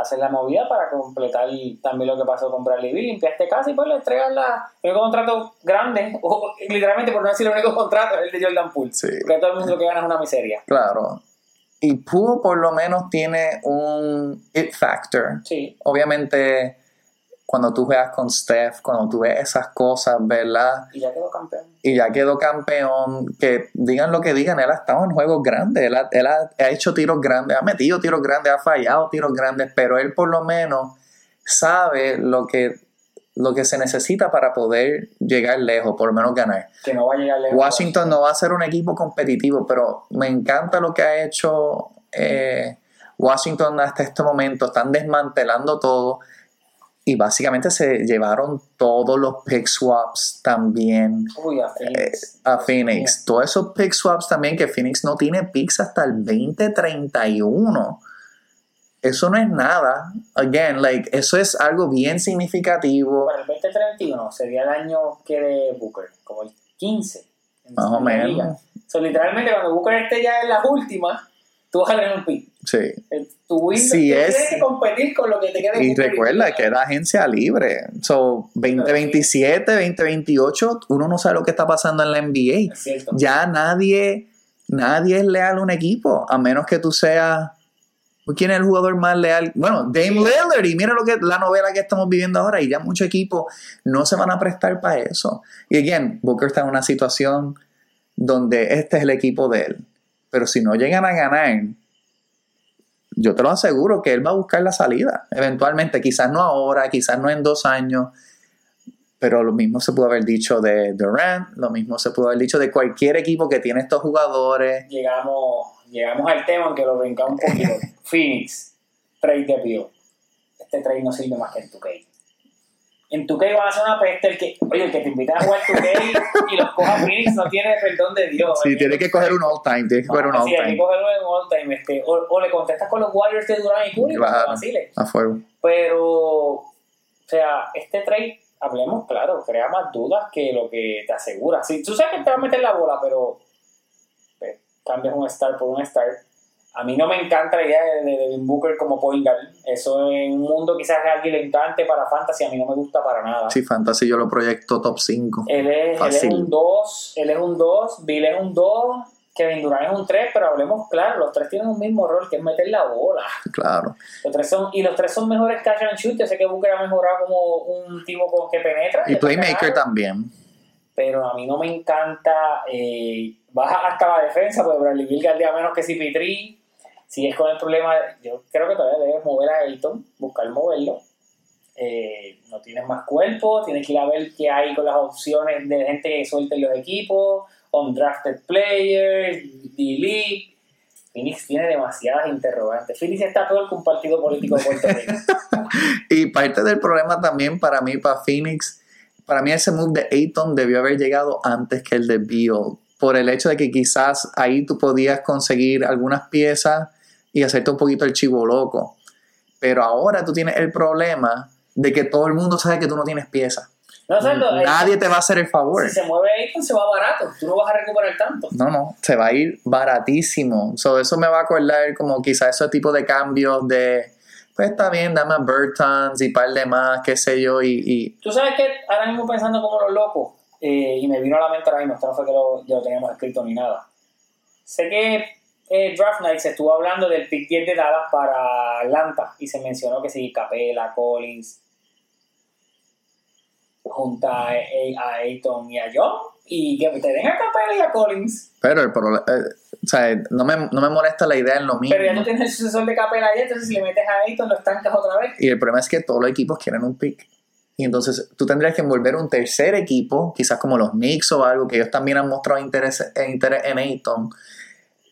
hacer la movida para completar también lo que pasó con Bradley Bill, limpiaste casa y pues le entregas la, el único contrato grande, o literalmente por no decir el único contrato, es el de Jordan Poole. Sí. Porque todo el mundo lo que gana es una miseria. Claro. Y Poole por lo menos tiene un it factor. Sí. Obviamente, cuando tú juegas con Steph, cuando tú ves esas cosas, ¿verdad? Y ya quedó campeón. Y ya quedó campeón, que digan lo que digan, él ha estado en juegos grandes, él ha, él ha- ha hecho tiros grandes, ha metido tiros grandes, ha fallado tiros grandes, pero él por lo menos sabe lo que, lo que se necesita para poder llegar lejos, por lo menos ganar. Que no va a llegar lejos. Washington no va a ser un equipo competitivo, pero me encanta lo que ha hecho eh, Washington hasta este momento. Están desmantelando todo y básicamente se llevaron todos los pick swaps también Uy, a Phoenix. a Phoenix. Todos esos pick swaps también, que Phoenix no tiene picks hasta el 2031. Eso no es nada. Again, like, eso es algo bien significativo. Para el 2031 sería el año que de Booker, como el 15. en Más o menos. So, literalmente, cuando Booker esté ya en las últimas, tú vas a tener un pick. Sí. Sí, tú es- tienes que competir con lo que te queda de Y recuerda que era agencia libre. So, 2027, 2028, uno no sabe lo que está pasando en la NBA. Ya nadie, nadie es leal a un equipo, a menos que tú seas. ¿Quién es el jugador más leal? Bueno, Dame Lillard, y mira lo que la novela que estamos viviendo ahora, y ya muchos equipos no se van a prestar para eso. Y again, Booker está en una situación donde este es el equipo de él. Pero si no llegan a ganar, yo te lo aseguro que él va a buscar la salida. Eventualmente, quizás no ahora, quizás no en dos años, pero lo mismo se pudo haber dicho de Durant, lo mismo se pudo haber dicho de cualquier equipo que tiene estos jugadores. Llegamos, llegamos al tema, aunque lo brincamos un poquito. Phoenix, trade de Pio. Este trade no sirve más que en 2K. En 2K van a hacer una peste. El que, oye, el que te invita a jugar 2K y los coja Phoenix no tiene perdón de Dios. Sí, ¿eh? tiene que coger un all-time, tiene que coger un Ah, sí, hay que cogerlo en all time. Este, o, o le contestas con los Warriors de Durant y Curry, Claro. A fuego. Pero, o sea, este trade, hablemos claro, crea más dudas que lo que te asegura. Si tú sabes que te va a meter la bola, pero pues, cambias un star por un star. A mí no me encanta la idea de, de Devin Booker como point guard. Eso en un mundo quizás a alguien le encante para fantasy, a mí no me gusta para nada. Sí, Fantasy yo lo proyecto top 5. Él es, él es Fácil. un 2, él es un 2, Bill es un 2, Kevin Durant es un 3, pero hablemos claro, los tres tienen un mismo rol, que es meter la bola. Claro. Los tres son, y los tres son mejores catch and shoot. Yo sé que Booker ha mejorado como un tipo con que penetra. Y Playmaker también. Pero a mí no me encanta. Eh, baja hasta la defensa, porque Bradley Bill galdea menos que CP3. Si es con el problema, yo creo que todavía debes mover a Ayton, buscar moverlo. Eh, no tienes más cuerpo, tienes que ir a ver qué hay con las opciones de gente que suelte los equipos, undrafted players, D-League. Phoenix tiene demasiadas interrogantes. Phoenix está peor que un partido político de Puerto Rico. Y parte del problema también para mí, para Phoenix, para mí ese move de Ayton debió haber llegado antes que el de Beal. Por el hecho de que quizás ahí tú podías conseguir algunas piezas y hacerte un poquito el chivo loco. Pero ahora tú tienes el problema de que todo el mundo sabe que tú no tienes piezas. No, Nadie te va a hacer el favor. Si se mueve Ayton, se va barato. Tú no vas a recuperar tanto. No, no, se va a ir baratísimo. So, eso me va a acordar como quizás ese tipo de cambios de, pues está bien, dame a Bertans y par de más, qué sé yo, y, y Tú sabes que ahora mismo pensando como los locos, eh, y me vino a la mente ahora mismo, esto no fue que lo, ya lo teníamos escrito ni nada. Sé que eh, Draft Night se estuvo hablando del pick 10 de Dallas para Atlanta y se mencionó que sí, Capela, Collins, junta a, a Ayton y a John, y que te den a Capela y a Collins. Pero el problema, o sea, no me, no me molesta la idea en lo mismo. Pero ya no tienes el sucesor de Capela ahí, entonces si le metes a Ayton lo estancas otra vez. Y el problema es que todos los equipos quieren un pick. Y entonces tú tendrías que envolver un tercer equipo, quizás como los Knicks o algo, que ellos también han mostrado interés, eh, interés en Ayton.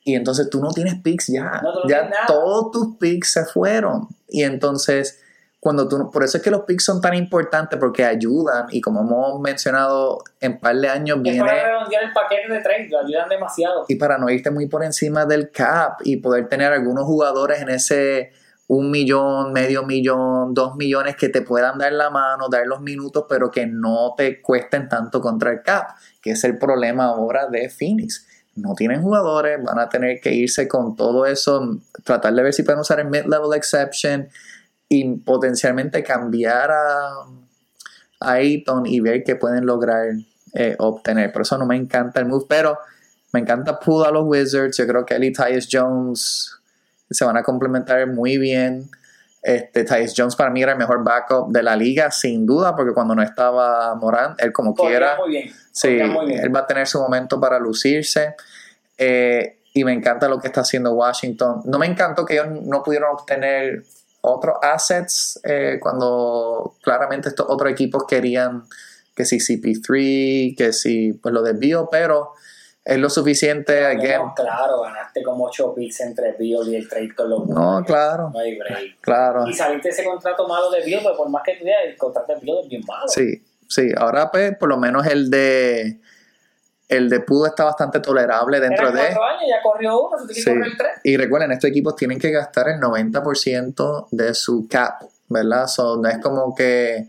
Y entonces tú no tienes picks ya. No, tú no ya todos tus picks se fueron. Y entonces, cuando tú, por eso es que los picks son tan importantes porque ayudan. Y como hemos mencionado, en par de años viene para redondear el paquete de trade, lo ayudan demasiado. y para no irte muy por encima del cap y poder tener algunos jugadores en ese un millón, medio millón, dos millones que te puedan dar la mano, dar los minutos, pero que no te cuesten tanto contra el cap, que es el problema ahora de Phoenix. No tienen jugadores, van a tener que irse con todo eso, tratar de ver si pueden usar el mid-level exception y potencialmente cambiar a, a Ayton y ver qué pueden lograr eh, obtener. Por eso no me encanta el move, pero me encanta Poole a los Wizards. Yo creo que él y Tyus Jones se van a complementar muy bien. Este, Tyus Jones para mí era el mejor backup de la liga, sin duda, porque cuando no estaba Morán, él como quiera, sí, él va a tener su momento para lucirse. Eh, y me encanta lo que está haciendo Washington. No me encantó que ellos no pudieron obtener otros assets eh, cuando claramente estos otros equipos querían que si CP3, que si pues lo desvío, pero es lo suficiente. again. claro, ganaste como 8 picks entre Bill y el trade con los No, claro. No hay break. Claro. Y saliste ese contrato malo de Bill, pues por más que tú digas, el contrato de Bill es bien malo. Sí, sí. Ahora, pues, por lo menos el de. El de Pudo está bastante tolerable dentro de. años, ya corrió uno, se que el 3. Y recuerden, estos equipos tienen que gastar el 90% de su cap, ¿verdad? So, no es como que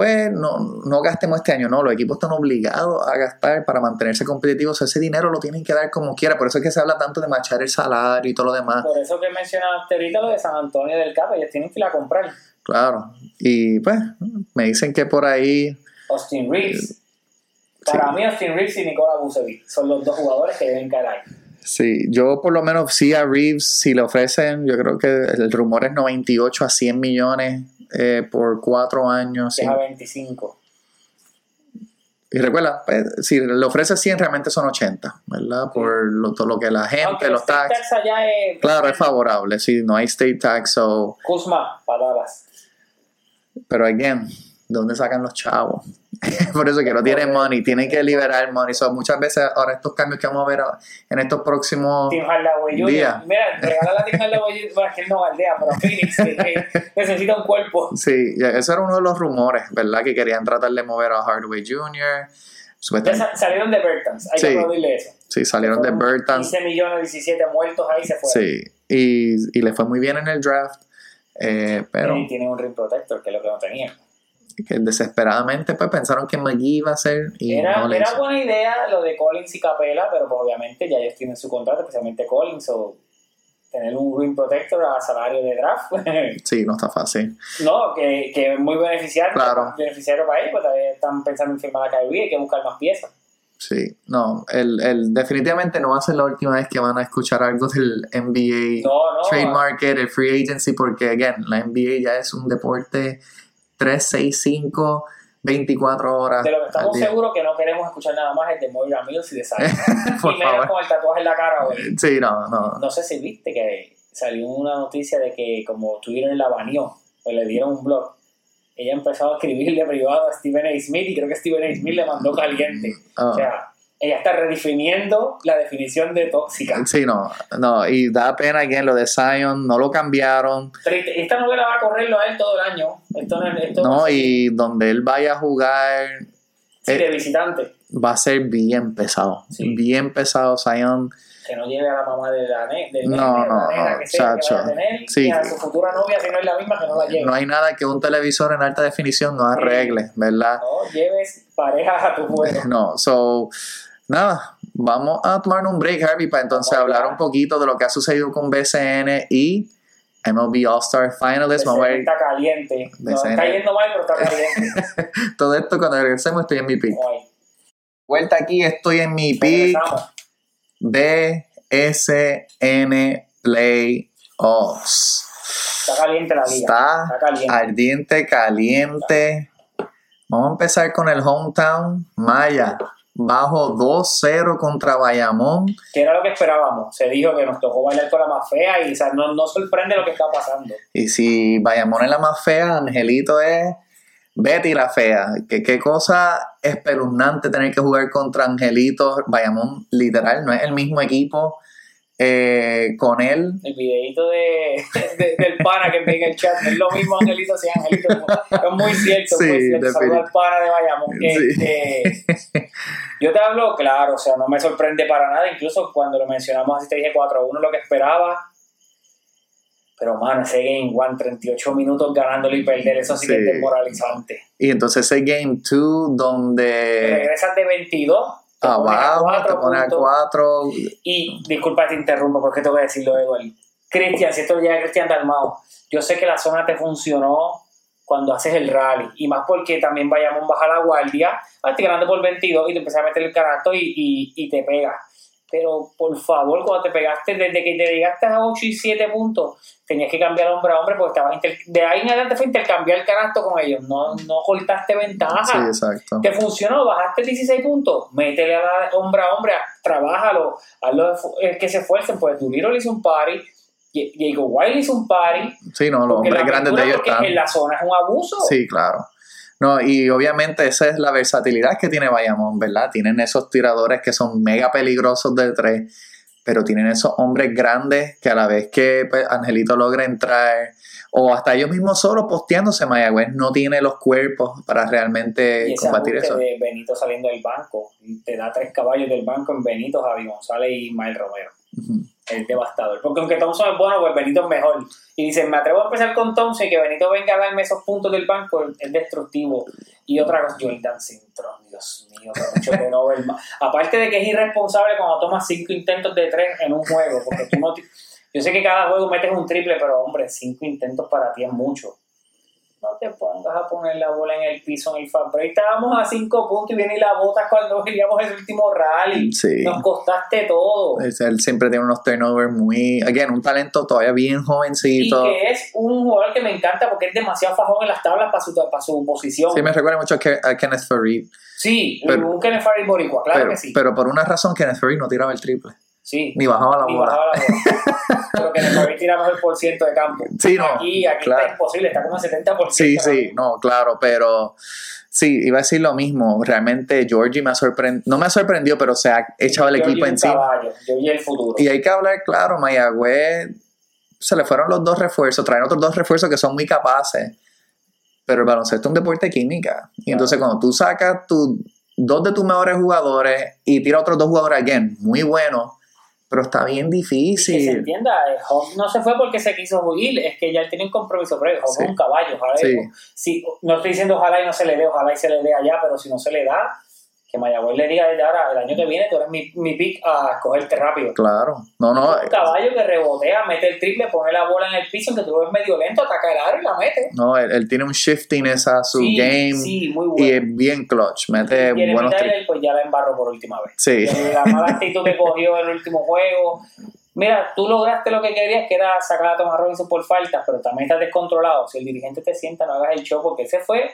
pues no, no gastemos este año, no, los equipos están obligados a gastar para mantenerse competitivos, ese dinero lo tienen que dar como quiera, por eso es que se habla tanto de machar el salario y todo lo demás. Por eso que mencionaste ahorita lo de San Antonio del Cap, ellos tienen que ir a comprar. Claro, y pues me dicen que por ahí... Austin Reeves. Para mí Austin Reeves y Nicola Bucevic son los dos jugadores que deben caer ahí. Sí, yo por lo menos sí a Reeves, si le ofrecen, yo creo que el rumor es 98 a 100 millones eh, por cuatro años. a 25. Y recuerda, pues, si le ofrece 100, realmente son 80, ¿verdad? Por lo, todo lo que la gente, los tax. claro, es favorable, si no hay state tax o. Kuzma, palabras. Pero, again, ¿dónde sacan los chavos? Por eso que no tienen money, tienen que liberar money. So, muchas veces ahora estos cambios que vamos a ver en estos próximos días. Mira, regala la Team Hardaway Jr. que él no aldea, pero Phoenix necesita un cuerpo. Sí, eso era uno de los rumores, ¿verdad? Que querían tratar de mover a Hardaway Jr. salieron de Bertans, hay que aplaudirle eso. Sí, salieron de Bertans. 15 millones, 17 muertos ahí se fueron. Sí, y, y le fue muy bien en el draft. Eh, pero... Y tiene un ring protector, que es lo que no tenía que desesperadamente pues pensaron que McGee iba a ser y era, era buena idea lo de Collins y Capela pero pues, obviamente ya ellos tienen su contrato especialmente Collins o tener un ring protector a salario de draft sí no está fácil. No que, que es muy beneficiario claro. beneficiario para ellos pues todavía están pensando en firmar a Kyrie hay que buscar más piezas Sí, no, el, el, definitivamente no va a ser la última vez que van a escuchar algo del NBA trade market, el free agency, porque, again, la NBA ya es un deporte 3, 6, 5, 24 horas. De lo que estamos seguros que no queremos escuchar nada más es de Moira Mills y de Sally. y menos con el tatuaje en la cara, güey. Sí, no, no. No sé si viste que salió una noticia de que como Twitter la baneó, o le dieron un blog, ella empezó a escribirle privado a Stephen A. Smith y creo que Stephen A. Smith le mandó caliente. O sea, ella está redefiniendo la definición de tóxica. Sí, no, no, y da pena que lo de Zion no lo cambiaron. Esta novela va a correrlo a él todo el año. Esto no, y donde él vaya a jugar. Sí, de eh, visitante. Va a ser bien pesado. Bien pesado, Zion. Que no lleve a la mamá de la, de no, no, no, que sea que a tener, sí. y a su futura novia, si no es la misma, que no la lleve. No hay nada que un televisor en alta definición no arregle, ¿verdad? No lleves parejas a tu juego. No, so nada, vamos a tomar un break, Harvey, para entonces hablar un poquito de lo que ha sucedido con BCN y MLB All-Star Finalists. Vamos Está caliente. No, está yendo mal, pero está caliente. Todo esto cuando regresemos estoy en mi pick. Vuelta aquí, estoy en mi pick. BSN Playoffs. Está caliente la liga. Está, está caliente. ardiente, caliente. Vamos a empezar con el hometown. Maya bajo 2-0 contra Bayamón. Que era lo que esperábamos. Se dijo que nos tocó bailar con la más fea y no, no sorprende lo que está pasando. Y si Bayamón es la más fea, Angelito es Betty la fea. Que qué cosa espeluznante tener que jugar contra Angelito. Bayamón, literal, no es el mismo equipo eh, con él. El videito de, del pana que pega el chat, es lo mismo Angelito si Angelito. Es muy cierto, sí, muy cierto. Saludos al pana de Bayamón. Yo te hablo, claro, o sea, no me sorprende para nada. Incluso cuando lo mencionamos así te dije 4-1 lo que esperaba. Pero, mano, ese Game One, 38 minutos ganándolo y perder, eso sí, que es demoralizante. Y entonces ese Game 2, donde. Regresas de 22. Abajo, te pone a 4. Y disculpa, te interrumpo, porque tengo que decirlo, Eduardo. Cristian, si esto llega Cristian Dalmao, yo sé que la zona te funcionó cuando haces el rally, y más porque también vayamos baja la guardia, a ti ganando por 22 y te empiezas a meter el carácter y, y, y te pega pero por favor, cuando te pegaste, desde que te llegaste a 8 y 7 puntos, tenías que cambiar hombre a hombre porque estabas de ahí en adelante fue intercambiar el carácter con ellos, no, no cortaste ventaja. Sí, exacto. Te funcionó, bajaste 16 puntos, métele a la hombre a hombre, trabájalo, hazlo que se esfuercen, pues Duliro le hizo un party, Diego Wiley hizo un party. Sí, no, los hombres grandes de ellos están. En la zona es un abuso. Sí, claro. No, y obviamente esa es la versatilidad que tiene Bayamón, ¿verdad? Tienen esos tiradores que son mega peligrosos de tres, pero tienen esos hombres grandes que a la vez que pues, Angelito logra entrar, o hasta ellos mismos solos posteándose, Mayagüez no tiene los cuerpos para realmente y ese combatir eso. de Benito saliendo del banco, te da tres caballos del banco en Benito, Javi González y Mael Romero es devastador. Porque aunque Thompson es bueno, pues Benito es mejor. Y dicen, me atrevo a empezar con Thompson y que Benito venga a darme esos puntos del banco, es destructivo. Y otra cosa, Jordan Cintrón, Dios mío, mucho de no ver más. Aparte de que es irresponsable cuando tomas cinco intentos de tres en un juego, porque tú no... Yo sé que cada juego metes un triple, pero hombre, cinco intentos para ti es mucho no te pongas a poner la bola en el piso en el fan Estábamos a cinco puntos y viene la botas cuando veníamos el último rally. Nos costaste todo. Él siempre tiene unos turnovers muy. Again, un talento todavía bien jovencito. Y que es un jugador que me encanta porque es demasiado fajón en las tablas para su, para su posición. Sí, me recuerda mucho a Kenneth Farid. Sí, un Kenneth Farid Boricua, claro que sí. Pero por una razón, Kenneth Farid no tiraba el triple. Sí. Ni bajaba la ni bola. Bajaba la bola. Pero que Farid tira mejor por ciento de campo. Sí, no. Aquí, aquí está imposible, está como 70%. Sí, sí, no, claro, pero sí, iba a decir lo mismo. Realmente Georgie me ha sorprendido, no me ha sorprendido, pero se ha echado el equipo encima. Caballo, el futuro. Y hay que hablar claro, Mayagüez se le fueron los dos refuerzos, traen otros dos refuerzos que son muy capaces. Pero el baloncesto es un deporte de química. Y entonces cuando tú sacas tu, dos de tus mejores jugadores y tiras otros dos jugadores, again, muy buenos, pero está bien difícil. Que se entienda, Hawk no se fue porque se quiso huir, es que ya él tiene un compromiso previo. Hawk es un caballo, ojalá. Si, no estoy diciendo ojalá y no se le dé, ojalá y se le dé allá, pero si no se le da, que Mayagüez le diga desde ahora, el año que viene tú eres mi, mi pick a escogerte rápido. Claro, no, no. Un caballo que rebotea, mete el triple, pone la bola en el piso, que tú lo ves medio lento, ataca el aro y la mete. No, él, tiene un shifting esa su game. Sí, muy bueno. Y es bien clutch, mete y buenos triples. pues ya la embarró por última vez. Sí. La mala actitud que cogió en el último juego. Mira, tú lograste lo que querías, que era sacar a Tomás Robinson por falta, pero también estás descontrolado. Si el dirigente te sienta, no hagas el show, porque ese fue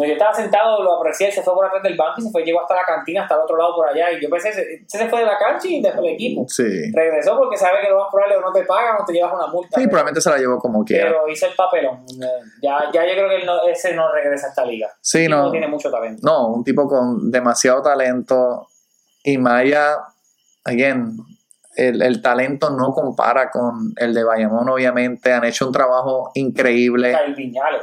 no, yo estaba sentado, lo aprecié, se fue por atrás del banco y se fue, llegó hasta la cantina, hasta el otro lado por allá. Y yo pensé, se, se fue de la cancha y dejó el equipo. Sí. Regresó porque sabe que lo más probable o no te pagan o te llevas una multa. Sí, probablemente se la llevó como quiera. Pero hizo el papelón. Ya, ya yo creo que ese no regresa a esta liga. Sí, no. no. tiene mucho talento. No, un tipo con demasiado talento. Y Maya, again, el, el, talento no compara con el de Bayamón, obviamente. Han hecho un trabajo increíble. Viñales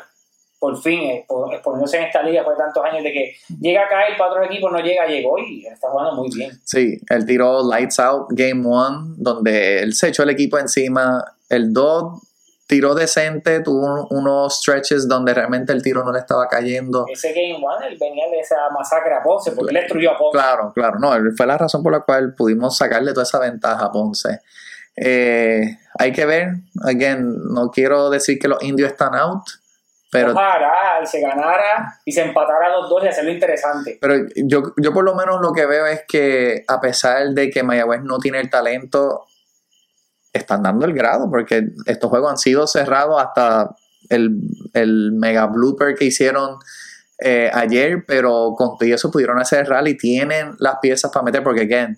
por fin, exponiéndose en esta liga después de tantos años de que llega a caer para otros equipos, no llega, llegó y está jugando muy bien. Sí, él tiró Lights Out Game 1, donde él se echó el equipo encima. El 2 tiró decente, tuvo unos stretches donde realmente el tiro no le estaba cayendo. Ese Game 1, él venía de esa masacre a Ponce, porque él destruyó a Ponce. Claro, claro, no, fue la razón por la cual pudimos sacarle toda esa ventaja a Ponce. Eh, hay que ver, again, no quiero decir que los indios están out, pero, Ojalá se ganara y se empatara los dos y hacerlo interesante. Pero yo, yo por lo menos lo que veo es que a pesar de que Mayagüez no tiene el talento, están dando el grado, porque estos juegos han sido cerrados hasta el, el mega blooper que hicieron eh, ayer, pero con todo eso pudieron hacer rally, tienen las piezas para meter, porque again,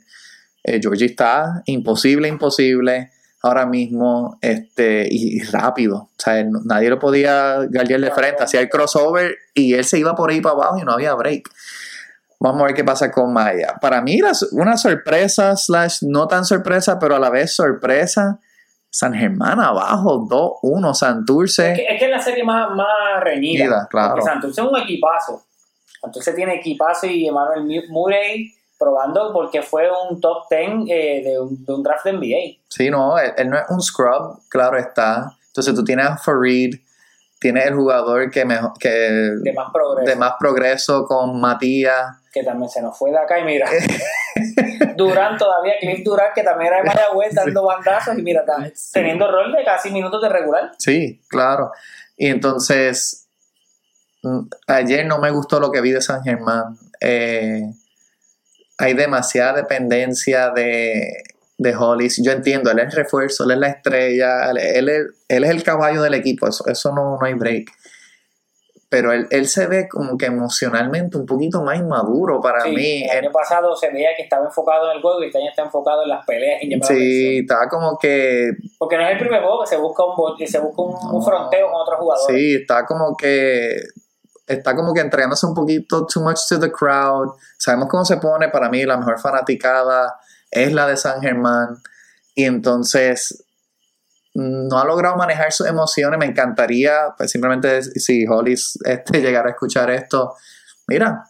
eh, Georgie está imposible, imposible ahora mismo este, y, rápido. O sea, nadie lo podía gallear de frente. Hacía el crossover y él se iba por ahí para abajo y no había break. Vamos a ver qué pasa con Maya. Para mí, una sorpresa, slash no tan sorpresa, pero a la vez sorpresa. San Germán abajo, 2-1, Santurce. Es que, es que, es la serie más, más reñida. claro. Santurce es un equipazo. Santurce tiene equipazo y Emmanuel Murray probando porque fue un top 10 eh, de, un, de, un, draft de NBA. Sí, no, él, no es un scrub, claro está. Entonces tú tienes a Farid, tienes el jugador que, mejor, que de más progreso. de más progreso con Matías. que también se nos fue de acá y mira. Durán todavía, Cliff Durán, que también era de Mayagüez dando bandazos y mira, está teniendo rol de casi minutos de regular. Sí, claro. Y entonces, mm, ayer no me gustó lo que vi de San Germán. Eh, hay demasiada dependencia de, de Hollis. Yo entiendo, él es el refuerzo, él es la estrella, él, él es, él es el caballo del equipo, eso, eso no, no hay break. Pero él, él se ve como que emocionalmente un poquito más inmaduro para Sí, mí. el año pasado se veía que estaba enfocado en el juego y este año está enfocado en las peleas y Sí, estaba como que Porque no es el primer juego que se busca un, se busca un, un fronteo con otros jugadores. Sí, está como que está como que entregándose un poquito too much to the crowd. Sabemos cómo se pone, para mí la mejor fanaticada es la de San Germán y entonces no ha logrado manejar sus emociones. Me encantaría, pues simplemente si Hollis este, llegara a escuchar esto, mira,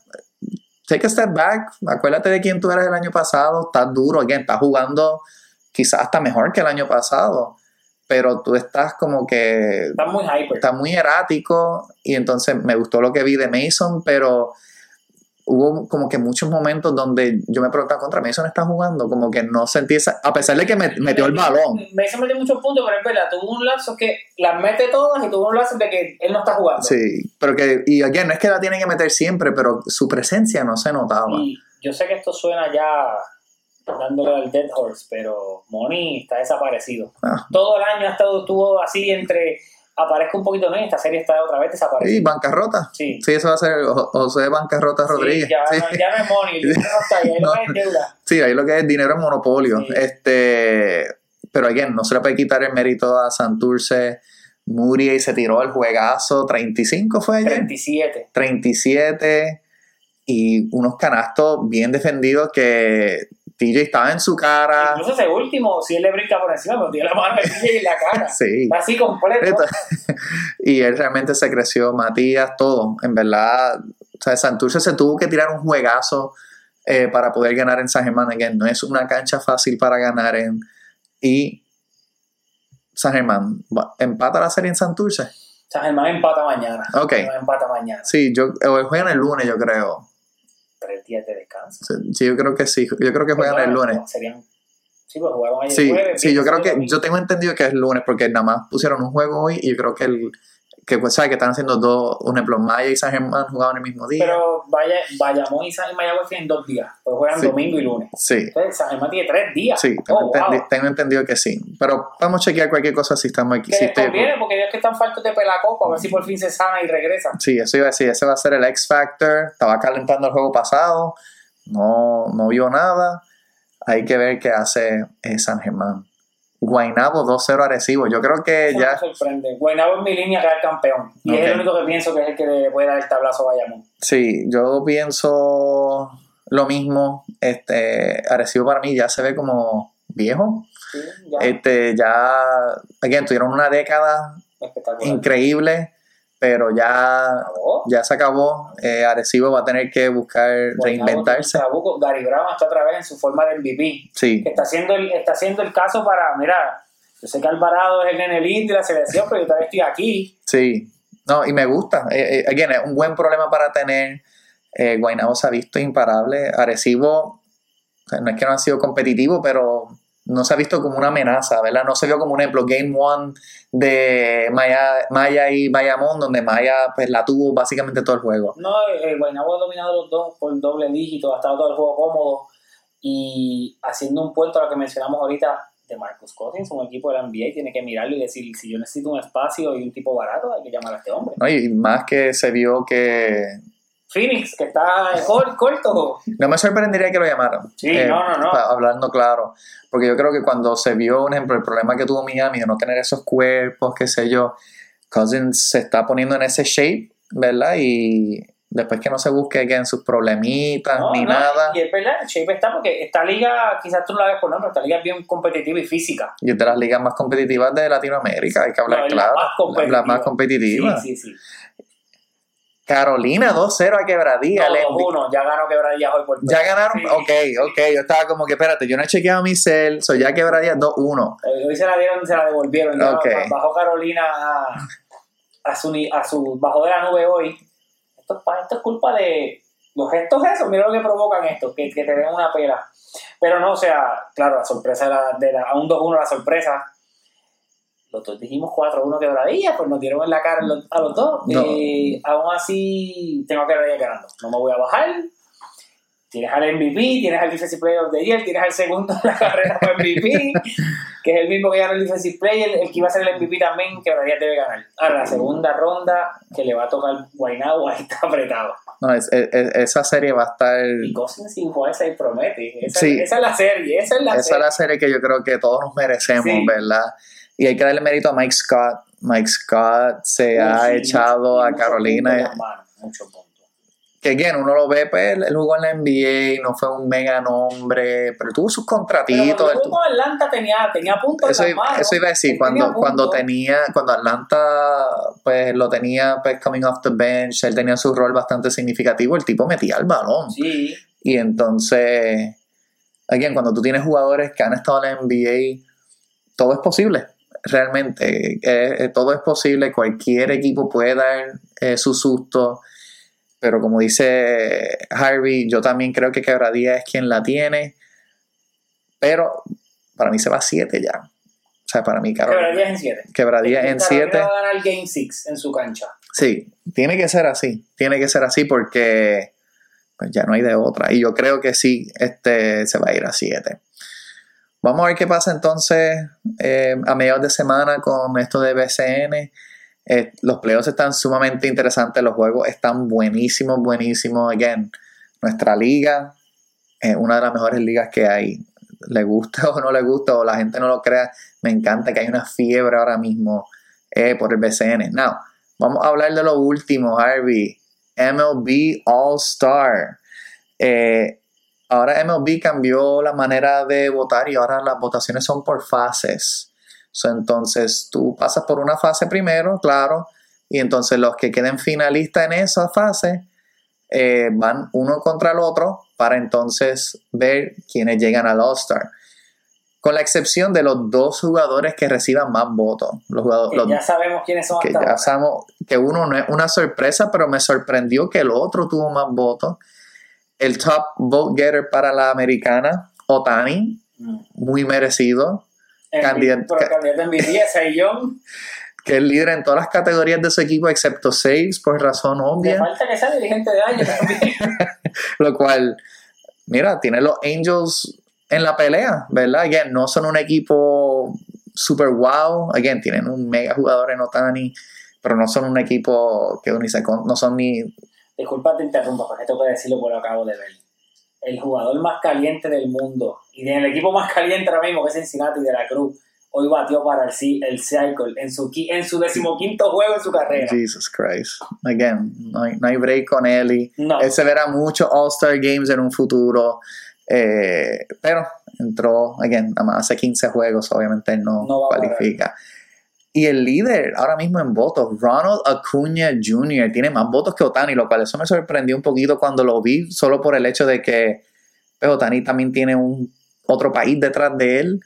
take a step back, acuérdate de quién tú eras el año pasado, estás duro, again, estás jugando quizás hasta mejor que el año pasado, pero tú estás como que Está muy hyper. está muy erático y entonces me gustó lo que vi de Mason, pero hubo como que muchos momentos donde yo me preguntaba contra Mason está jugando, como que no sentí esa, a pesar de que me metió el balón. Me hizo meter muchos puntos, pero es verdad, tuvo un lazo que las mete todas y tuvo un lazo de que él no está jugando. Sí, pero que, y again, no es que la tienen que meter siempre, pero su presencia no se notaba. Y yo sé que esto suena ya dándole al Dead Horse, pero Moni está desaparecido. Ah. Todo el año ha estado, estuvo así entre aparezca un poquito, ¿no? Y esta serie está otra vez Y desaparecida. bancarrota. Sí. Sí, eso va a ser Jo- José Bancarrota Sí, Rodríguez. ya, Sí. no, ya no es Moni, el dinero no está ahí, ahí no No. hay deuda. Sí, ahí lo que es dinero es monopolio. Sí. Este, pero again, no se le puede quitar el mérito a Santurce. Muriel se tiró el juegazo 35 fue ayer. 37. 37 y unos canastos bien defendidos que TJ estaba en su cara. Incluso ese último, si él le brinca por encima, pero tiene la mano aquí en la cara. Sí. Está así completo. y él realmente se creció, Matías, todo. En verdad, o sea, Santurce se tuvo que tirar un juegazo eh, para poder ganar en San Germán. Again, no es una cancha fácil para ganar en. Y San Germán empata la serie en Santurce. San Germán empata mañana. Ok. San Germán empata mañana. Sí, yo o juegan el lunes, yo creo. Tres días de descanso. Sí, sí, yo creo que sí. Yo creo que juegan el lunes. Serían. Sí, pues jugaron ayer Sí, jueves, sí, yo creo que, yo tengo entendido que es lunes porque nada más pusieron un juego hoy y yo creo que el, que pues sabes que están haciendo dos, un ejemplo, Maya y San Germán jugaban el mismo día. Pero vaya, Bayamón y San Mayagüez tienen dos días. Pues juegan Sí. domingo y lunes. sí, Entonces San Germán tiene tres días. sí, tengo, Oh, entendi- wow. tengo entendido que sí. Pero vamos a chequear cualquier cosa si estamos aquí. Que si les conviene porque ellos que están faltos de pelacoco, a ver si por fin se sana y regresa. sí, eso iba a decir, ese va a ser el X Factor. Estaba calentando el juego pasado, no, no vio nada. Hay que ver qué hace eh, San Germán. Guainabo 2-0 Arecibo. Yo creo que ya. me sorprende. Guaynabo es mi línea que es el campeón. Y es Ok. el único que pienso que es el que le puede dar el tablazo a Bayamón. Sí, yo pienso lo mismo. Este, Arecibo para mí ya se ve como viejo. Sí, ya. Este, ya, again, tuvieron una década increíble, pero ya, Acabó. ya se acabó. Eh, Arecibo va a tener que buscar Guaynabo reinventarse. trabuco. Gary Brown está otra vez en su forma de MVP. Sí, Que está haciendo el, está haciendo el caso para, mira, yo sé que Alvarado es el nene lindo de la selección, pero yo todavía estoy aquí. sí. No, y me gusta. Eh, eh, again, es un buen problema para tener. Eh, Guaynabo se ha visto imparable. Arecibo, no es que no ha sido competitivo, pero no se ha visto como una amenaza, ¿verdad? No se vio como un ejemplo, Game One de Maya, Maya y Bayamón, donde Maya pues la tuvo básicamente todo el juego. No, el Guaynabo ha dominado los dos por doble dígito, ha estado todo el juego cómodo y haciendo un puerto a lo que mencionamos ahorita de Marcus Cousins, un equipo de la NBA, tiene que mirarlo y decir, si yo necesito un espacio y un tipo barato, hay que llamar a este hombre. ¿no? Y más que se vio que... Phoenix, que está cor- corto. No me sorprendería que lo llamaran. Sí, no, no, no. pa- Hablando claro. Porque yo creo que cuando se vio, por ejemplo, el problema que tuvo Miami de no tener esos cuerpos, qué sé yo, Cousins se está poniendo en ese shape, ¿verdad? Y después que no se busque again, sus problemitas No, ni no, nada. Y es verdad, el shape está porque esta liga, quizás tú no la ves por nombre, esta liga es bien competitiva y física. Y es de las ligas más competitivas de Latinoamérica, hay que hablar No, es la claro. más competitiva. La más competitiva. Sí, sí, sí. Carolina 2-0 a Quebradilla. No, 2-1, ya ganó Quebradilla hoy por Ya ganaron, Sí. ok, ok. Yo estaba como que, espérate, yo no he chequeado mi cel, so ya Quebradilla 2-1. Eh, Hoy se la dieron, se la devolvieron. ya Ok. Bajó Carolina a, a su, a su. Bajó de la nube hoy. Esto, esto es culpa de los gestos esos. Mira lo que provocan esto, que, que te den una pela. Pero no, o sea, claro, la sorpresa de la, de la, a un 2-1 la sorpresa. Los dos dijimos 4-1 quebradilla, pues nos dieron en la cara a los dos. No. Eh, aún así, tengo que quebradilla ganando. No me voy a bajar. Tienes al MVP, tienes al Defensive Player of the Year, tienes al segundo en la carrera por MVP, que es el mismo que ganó el Defensive Player, el que iba a ser el MVP también, que ahora debe ganar. Ahora, la segunda ronda que le va a tocar Guaynabo, ahí está apretado. No, es- es- es- esa serie va a estar. Y Cousins sin jugarse ahí promete. Esa, Sí. esa es la serie, esa es la Esa es serie. la serie que yo creo que todos nos merecemos, Sí. ¿verdad? Y hay que darle mérito a Mike Scott. Mike Scott se ha Sí, echado mucho- a Carolina. mucho punto. que again, uno lo ve, pues él jugó en la NBA, no fue un mega nombre, pero tuvo sus Pero contratitos. tuvo- con Atlanta tenía, tenía puntos eso, en las manos. eso iba a decir, cuando, tenía cuando tenía, cuando Atlanta pues lo tenía pues coming off the bench, él tenía su rol bastante significativo, el tipo metía el balón. Sí, Y entonces, again, cuando tú tienes jugadores que han estado en la NBA, todo es posible. Realmente, Eh, eh, todo es posible. Cualquier equipo puede dar eh, su susto. Pero como dice Harvey, yo también creo que Quebradía es quien la tiene. Pero para mí se va a 7 ya. O sea, para mí, Carolina. Quebradilla en 7. Quebradía en 7. va a ganar el Game 6 en su cancha. Sí, tiene que ser así, tiene que ser así porque pues, ya no hay de otra. Y yo creo que sí, este se va a ir a 7. Vamos a ver qué pasa entonces eh, a mediados de semana con esto de BCN. Eh, los playoffs están sumamente interesantes, los juegos están buenísimos, buenísimos. Again, nuestra liga es una de las mejores ligas que hay. Le gusta o no le gusta, o la gente no lo crea, me encanta que hay una fiebre ahora mismo eh, por el BCN. Now, Vamos a hablar de lo último, Harvey. MLB All Star. Eh, ahora MLB cambió la manera de votar y ahora las votaciones son por fases. So, entonces tú pasas por una fase primero, claro, y entonces los que queden finalistas en esa fase eh, van uno contra el otro para entonces ver quiénes llegan al All Star. Con la excepción de los dos jugadores que reciban más votos. Los jugadores, Que los- ya sabemos quiénes son que hasta ya ahora. sabemos que uno no es una sorpresa, pero me sorprendió que el otro tuvo más votos. El top vote getter para la americana, Otani, Mm. muy merecido, El- Candidato- candidato MVP Young. que es líder en todas las categorías de su equipo, excepto seis, por razón Le obvia, falta que sea dirigente de año también. lo cual, mira, tiene los Angels en la pelea, ¿verdad? Again, no son un equipo super wow, again, tienen un mega jugador en Otani, pero no son un equipo que ni se con- no son ni Disculpa te interrumpa, porque tengo que decirlo porque lo acabo de ver. El jugador más caliente del mundo y del equipo más caliente ahora mismo, que es Cincinnati de la Cruz, hoy batió para el, el Cycle en su, en su decimoquinto juego en su carrera. Jesus Christ. Again, no hay, no hay break con él y No. él se verá muchos All-Star Games en un futuro. eh, pero entró, again, nada más hace 15 juegos, obviamente él no, No cualifica. Y el líder ahora mismo en votos, Ronald Acuña Jr., tiene más votos que Otani, lo cual eso me sorprendió un poquito cuando lo vi, solo por el hecho de que pues, Otani también tiene un otro país detrás de él.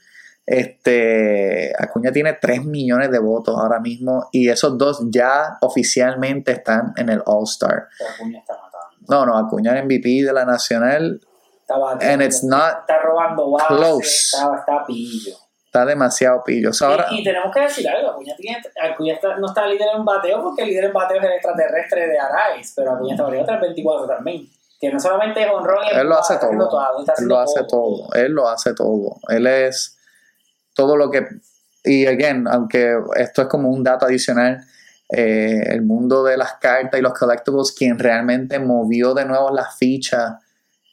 Este, Acuña tiene 3 millones de votos ahora mismo y esos dos ya oficialmente están en el All-Star. Acuña está matando. No, no, Acuña es MVP de la Nacional Está batiendo, and it's not está robando bases, close. está, está pillo. Está demasiado pillo. Ahora, y, y tenemos que decir algo, Acuña, tiene, Acuña está- no está líder en bateo porque el líder en bateo es el extraterrestre de Araiz, pero Acuña está bateando 324 también. Que no solamente es honrón y él lo hace todo. Él lo hace todo. Él lo hace todo. Él es todo lo que. Y again, aunque esto es como un dato adicional, eh, el mundo de las cartas y los collectibles, quien realmente movió de nuevo las fichas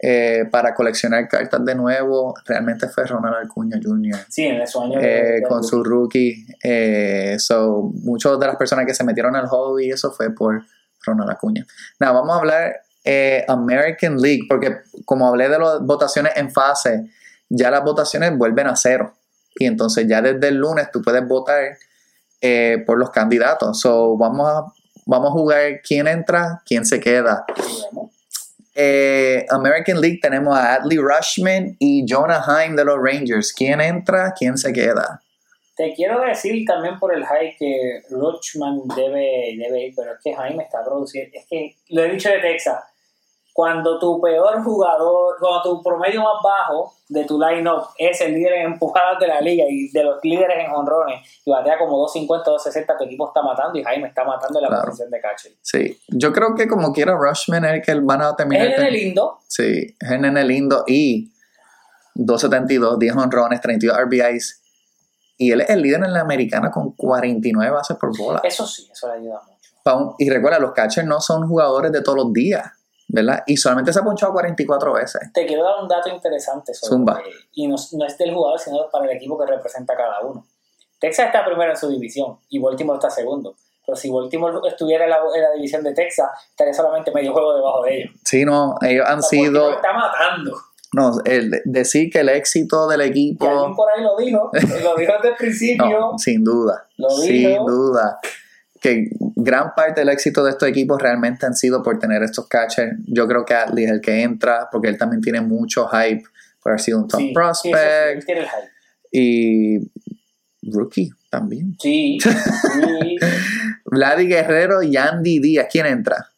eh, para coleccionar cartas de nuevo, realmente fue Ronald Acuña Jr. Sí, en su año eh, con su rookie. Eh, so, muchas de las personas que se metieron al hobby, eso fue por Ronald Acuña. Nada, vamos a hablar eh, American League, porque como hablé de las votaciones en fase, ya las votaciones vuelven a cero. Y entonces ya desde el lunes tú puedes votar eh, por los candidatos. So, vamos a vamos a jugar quién entra, quién se queda. Eh, American League tenemos a Adley Rushman y Jonah Heim de los Rangers. ¿Quién entra? ¿Quién se queda? Te quiero decir también por el hype que Rushman debe, debe ir, pero es que Jaime está produciendo. Es que lo he dicho de Texas cuando tu peor jugador, cuando tu promedio más bajo de tu line-up es el líder en empujadas de la liga y de los líderes en honrones y batea como 250, 260, tu equipo está matando y Jaime está matando en la posición de catcher. Sí, yo creo que como quiera Rushman es el que van a terminar. Es el lindo. Sí, es el lindo y 272, 10 honrones, 32 RBIs. Y él es el líder en la americana con 49 bases por bola. Eso sí, eso le ayuda mucho. Y recuerda, los catchers no son jugadores de todos los días ¿verdad? Y solamente se ha ponchado 44 veces. Te quiero dar un dato interesante sobre Zumba. y no, no, es del jugador, sino para el equipo que representa cada uno. Texas está primero en su división y Baltimore está segundo. Pero si Baltimore estuviera en la, en la división de Texas, estaría solamente medio juego debajo de ellos. Sí, no, ellos han sido... está matando. No, el decir que el éxito del equipo. Y alguien por ahí lo dijo, lo dijo desde el principio. No, sin duda. Lo dijo. Sin duda que gran parte del éxito de estos equipos realmente han sido por tener estos catchers. Yo creo que Atlee es el que entra porque él también tiene mucho hype por haber sido un top prospect. Sí, el hype. Y rookie también. Sí. sí. Vladi Guerrero y Andy Díaz. ¿Quién entra?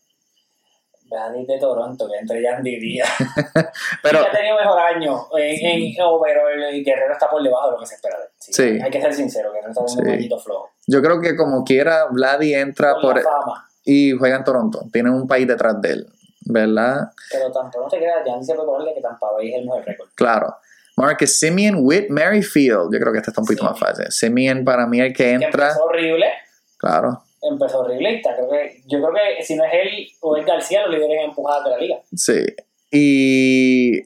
Vladi de Toronto, que entre Andy Díaz. pero ha tenido mejor año en, en pero el Guerrero está por debajo de lo que se espera de él. Sí. Hay que ser sincero, Guerrero está un poquito flojo. Yo creo que como quiera, Vladi entra por, y juega en Toronto. Tiene un país detrás de él, ¿verdad? Pero tampoco se queda, ya se puede ponerle que Tampa Bay es el mejor récord. Claro. Marcus Simeon with Merrifield. Yo creo que este está un poquito más fácil. Simeon para mí el que entra. Que horrible. Claro. Empezó horrible. Creo que, yo creo que si no es él o es García, los líderes en empujadas de la liga. Sí. Y,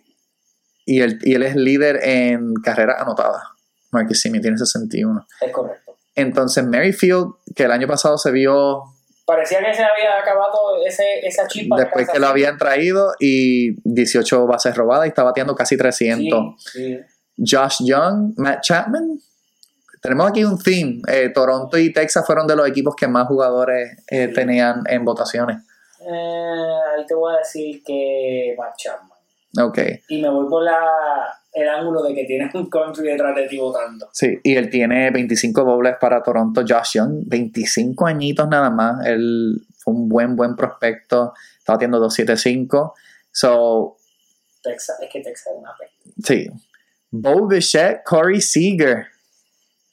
y, él, y él es líder en carrera anotada. Marcus Simeon tiene 61. Es correcto. Entonces Merrifield, que el año pasado se vio... Parecía que se había acabado ese, esa chispa. Después que lo habían traído y 18 bases robadas y está bateando casi 300. Josh Young, Matt Chapman. Tenemos aquí un theme. Eh, Toronto y Texas fueron de los equipos que más jugadores eh, tenían en votaciones. Eh, ahí te voy a decir que Matt Chapman. Ok. Y me voy por la, el ángulo de que tiene un country detrás de ti votando. Sí, y él tiene 25 dobles para Toronto. Josh Young, 25 añitos nada más. Él fue un buen, buen prospecto. Estaba batiendo 275. So. Texas, es que Texas es una peste. Sí. Bo Bichette, Corey Seager.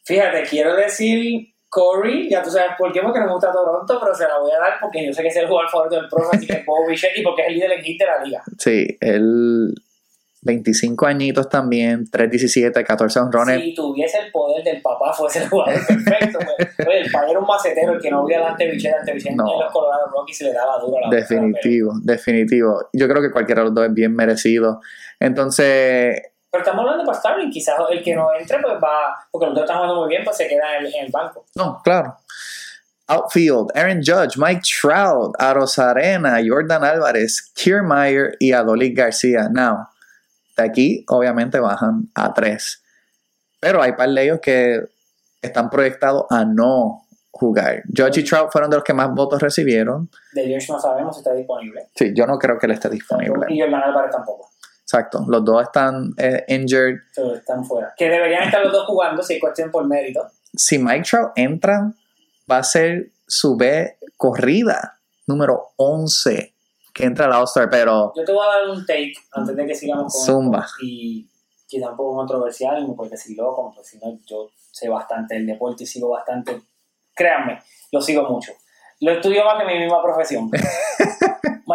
Fíjate, quiero decir Corey, ya tú sabes por qué, porque no me gusta Toronto, pero se la voy a dar porque yo sé que es el jugador favorito del pro, así que Bo Bichette y porque es el líder en hit de la liga. Sí, él 25 añitos también, 3-17, 14 honrones. Si tuviese el poder del papá, fuese el jugador perfecto. Pues. Oye, el padre era un macetero, el que no hubiera delante Bichette, ante Bichette no. en los Colorado Rockies se le daba duro a la Definitivo, definitivo. Yo creo que cualquiera de los dos es bien merecido. Entonces. Pero estamos hablando para Starling, quizás el que no entre, pues va, porque los dos están jugando muy bien, pues se queda en el, en el banco. No, claro. Outfield, Aaron Judge, Mike Trout, Arena, Jordan Álvarez, Kiermaier y Adolis García. Now, de aquí, obviamente, bajan a 3. Pero hay par de ellos que están proyectados a no jugar. Judge y Trout fueron de los que más votos recibieron. De George no sabemos si está disponible. Sí, yo no creo que él esté disponible. Y Jordan Álvarez tampoco. Exacto, los dos están eh, injured. están fuera. Que deberían estar los dos jugando si es cuestión por mérito. Si Mike Trout entra, va a ser su B corrida número 11 que entra la All-Star, pero... Yo te voy a dar un take antes de que sigamos con Zumba. y quizá un poco controversial, porque si loco, porque si no, yo sé bastante del deporte y sigo bastante, créanme, lo sigo mucho. Lo estudio más que mi misma profesión.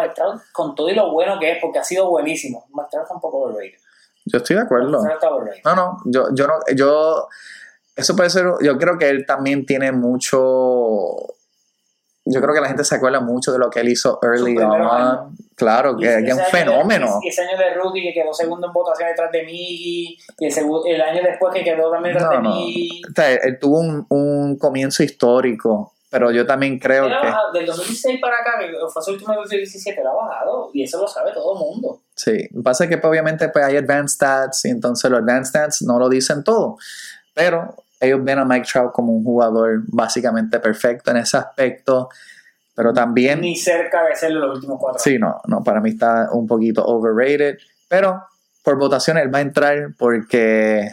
Maestrado, con todo y lo bueno que es, porque ha sido buenísimo, Maestrado está un poco overrated. Yo estoy de acuerdo. No, no, yo, yo no, yo, eso puede ser, yo creo que él también tiene mucho yo creo que la gente se acuerda mucho de lo que él hizo early on. Claro, que, es un fenómeno. Y ese año de rookie que quedó segundo en votación detrás de Miggy, y el, el año después que quedó también detrás de Miggy. él tuvo un, un, comienzo histórico, pero yo también creo que... Bajado, del 2016 para acá, que fue su último 2017, lo ha bajado, y eso lo sabe todo el mundo. Sí, pasa que pues, obviamente pues, hay advanced stats, y entonces los advanced stats no lo dicen todo, pero ellos ven a Mike Trout como un jugador básicamente perfecto en ese aspecto. Pero también... Ni cerca de serlo los últimos cuatro Sí, no, no, para mí está un poquito overrated. Pero por votación él va a entrar porque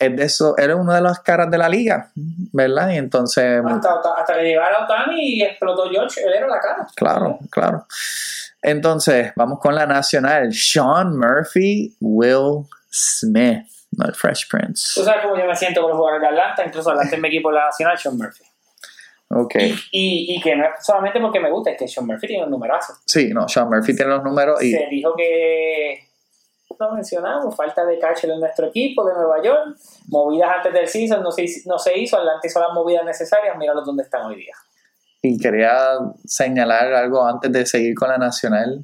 es de eso, es una de las caras de la liga, ¿verdad? Y entonces... Hasta, hasta, hasta que llegara Otani y explotó George, él era la cara. Claro, claro. Entonces, vamos con la nacional. Sean Murphy, Will Smith, no el Fresh Prince. Tú sabes cómo yo me siento con los jugadores de Atlanta, incluso Atlanta en mi equipo de la nacional, Sean Murphy. Ok. Y, y, y que no es solamente porque me gusta, es que Sean Murphy tiene un numerazo. Sí, no, Sean Murphy tiene los números y Se dijo que lo mencionamos, falta de catcher en nuestro equipo de Nueva York, movidas antes del season, no se, no se hizo, Atlanta hizo las movidas necesarias, míralos dónde están hoy día. Y quería señalar algo antes de seguir con la nacional.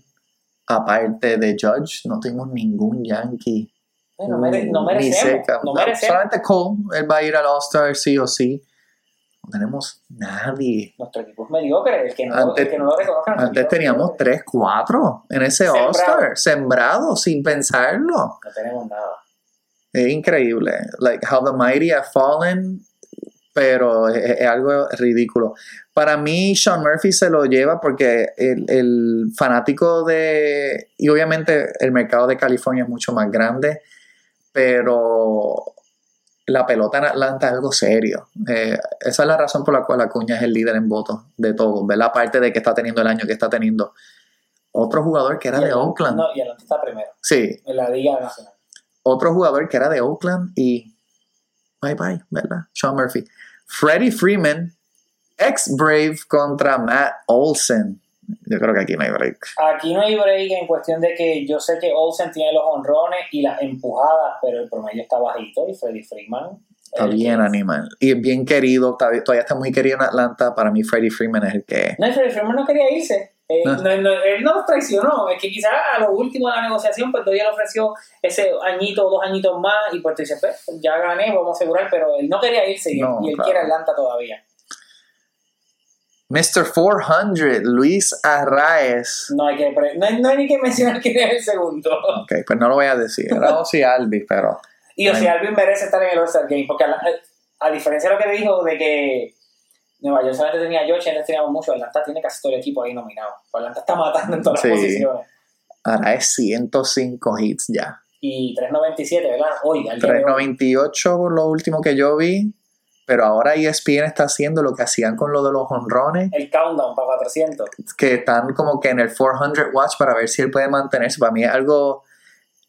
Aparte de Judge, no tenemos ningún Yankee. No, mere, no Ni merecemos, cerca. no No, merecemos. solamente Cole, él va a ir al All-Star sí o sí. No tenemos nadie. Nuestro equipo es mediocre, el que no, Antes- el que no lo reconozca. no es Antes teníamos 3, 4 en ese. All-Star, sembrado sin pensarlo. No tenemos nada. Es increíble. Like how the mighty have fallen, pero es, es algo ridículo. Para mí, Sean Murphy se lo lleva porque el, el fanático de. Y obviamente el mercado de California es mucho más grande, pero la pelota en Atlanta es algo serio. Eh, esa es la razón por la cual Acuña es el líder en votos de todos, ¿verdad? Aparte de que está teniendo el año que está teniendo. Otro jugador que era de Oakland. No, y Atlanta está primero, Sí, en la Liga Nacional. otro jugador que era de Oakland y bye bye, ¿verdad? Sean Murphy. Freddie Freeman, ex Brave contra Matt Olsen. Yo creo que aquí no hay break. Aquí no hay break en cuestión de que yo sé que Olsen tiene los honrones y las empujadas, pero el promedio está bajito y Freddy Freeman. Está bien que- animal. Y es bien querido, todavía está muy querido en Atlanta. Para mí Freddie Freeman es el que... No, Freddy Freeman no quería irse. Eh, No. no, no, él no los traicionó. Es que quizás a lo último de la negociación, pues todavía le ofreció ese añito o dos añitos más y pues tú dices, pues, ya gané, vamos a asegurar, pero él no quería irse y, él claro. quiere Atlanta todavía. Mr. 400, Luis Arraez. No hay, que, no hay, no hay ni que mencionar quién es el segundo. Ok, pues no lo voy a decir. Era Ozzy Alvis, pero... Y o sea, Alvin merece estar en el All-Star Game, porque a, la- a diferencia de lo que dijo de que Nueva York solamente tenía a George, antes teníamos mucho, Atlanta tiene casi todo el equipo ahí nominado. Atlanta está matando en todas Sí. las posiciones. Arraez 105 hits ya. Y 3.97, ¿verdad? Hoy, al día de hoy. 398 por lo último que yo vi. Pero ahora ESPN está haciendo lo que hacían con lo de los honrones, el countdown para 400. que están como que en el 400 watch para ver si él puede mantenerse. Para mí es algo,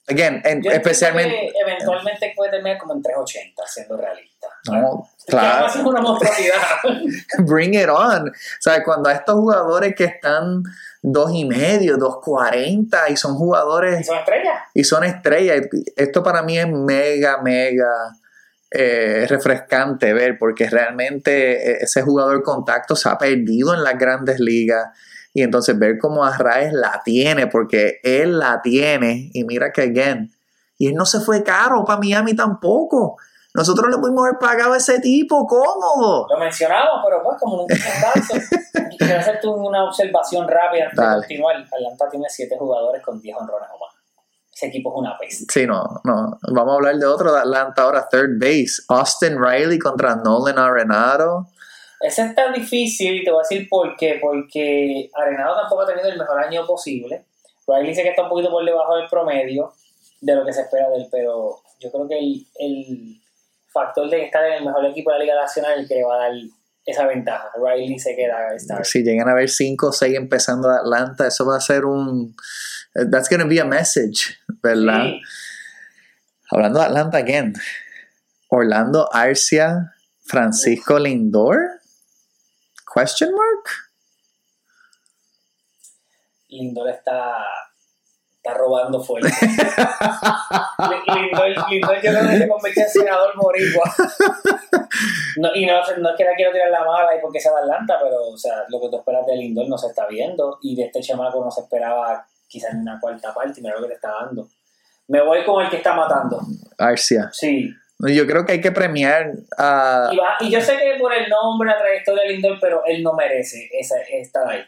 again, en- Yo especialmente, que eventualmente puede terminar como en 380, siendo realista. no, claro, es una monstruosidad. bring it on. O sea, cuando a estos jugadores que están dos y medio, dos cuarenta y son Y jugadores son estrellas. y son estrellas. Esto para mí es mega, mega eh, refrescante ver, porque realmente eh, ese jugador contacto se ha perdido en las grandes ligas. Y entonces ver cómo Arraez la tiene, porque él la tiene, y mira que again, y él no se fue caro para Miami tampoco. Nosotros le pudimos haber pagado a ese tipo cómodo. Lo mencionamos, pero pues como nunca. Quiero hacerte una observación rápida antes de Dale. continuar. Atlanta tiene 7 jugadores con 10 honrones o más. Ese equipo es una peste. Sí, no, no. Vamos a hablar de otro de Atlanta ahora, third base. Austin Riley contra Nolan Arenado. Ese está difícil y te voy a decir por qué. Porque Arenado tampoco ha tenido el mejor año posible. Riley dice que está un poquito por debajo del promedio de lo que se espera de él, pero yo creo que el, el factor de estar en el mejor equipo de la Liga Nacional es el que le va a dar esa ventaja. Riley se queda. Si llegan a ver 5 o 6 empezando de Atlanta, eso va a ser un. That's going to be a message, ¿verdad? Sí. Hablando de Atlanta again. Orlando Arcia, Francisco Lindor. Question mark? Lindor está, está robando fuerte. Li- Lindor, Lindor yo creo que se convirtió en senador boricua. No, y no, no es que la quiero tirar la mala y porque sea de Atlanta, pero o sea, lo que tú esperas de Lindor no se está viendo y de este chamaco no se esperaba quizás ni una cuarta parte y mira lo que te está dando. Me voy con el que está matando. Arcia. Sí. Yo creo que hay que premiar a. Y, va- y yo sé que por el nombre, la trayectoria de Lindor, pero él no merece esa, estar ahí.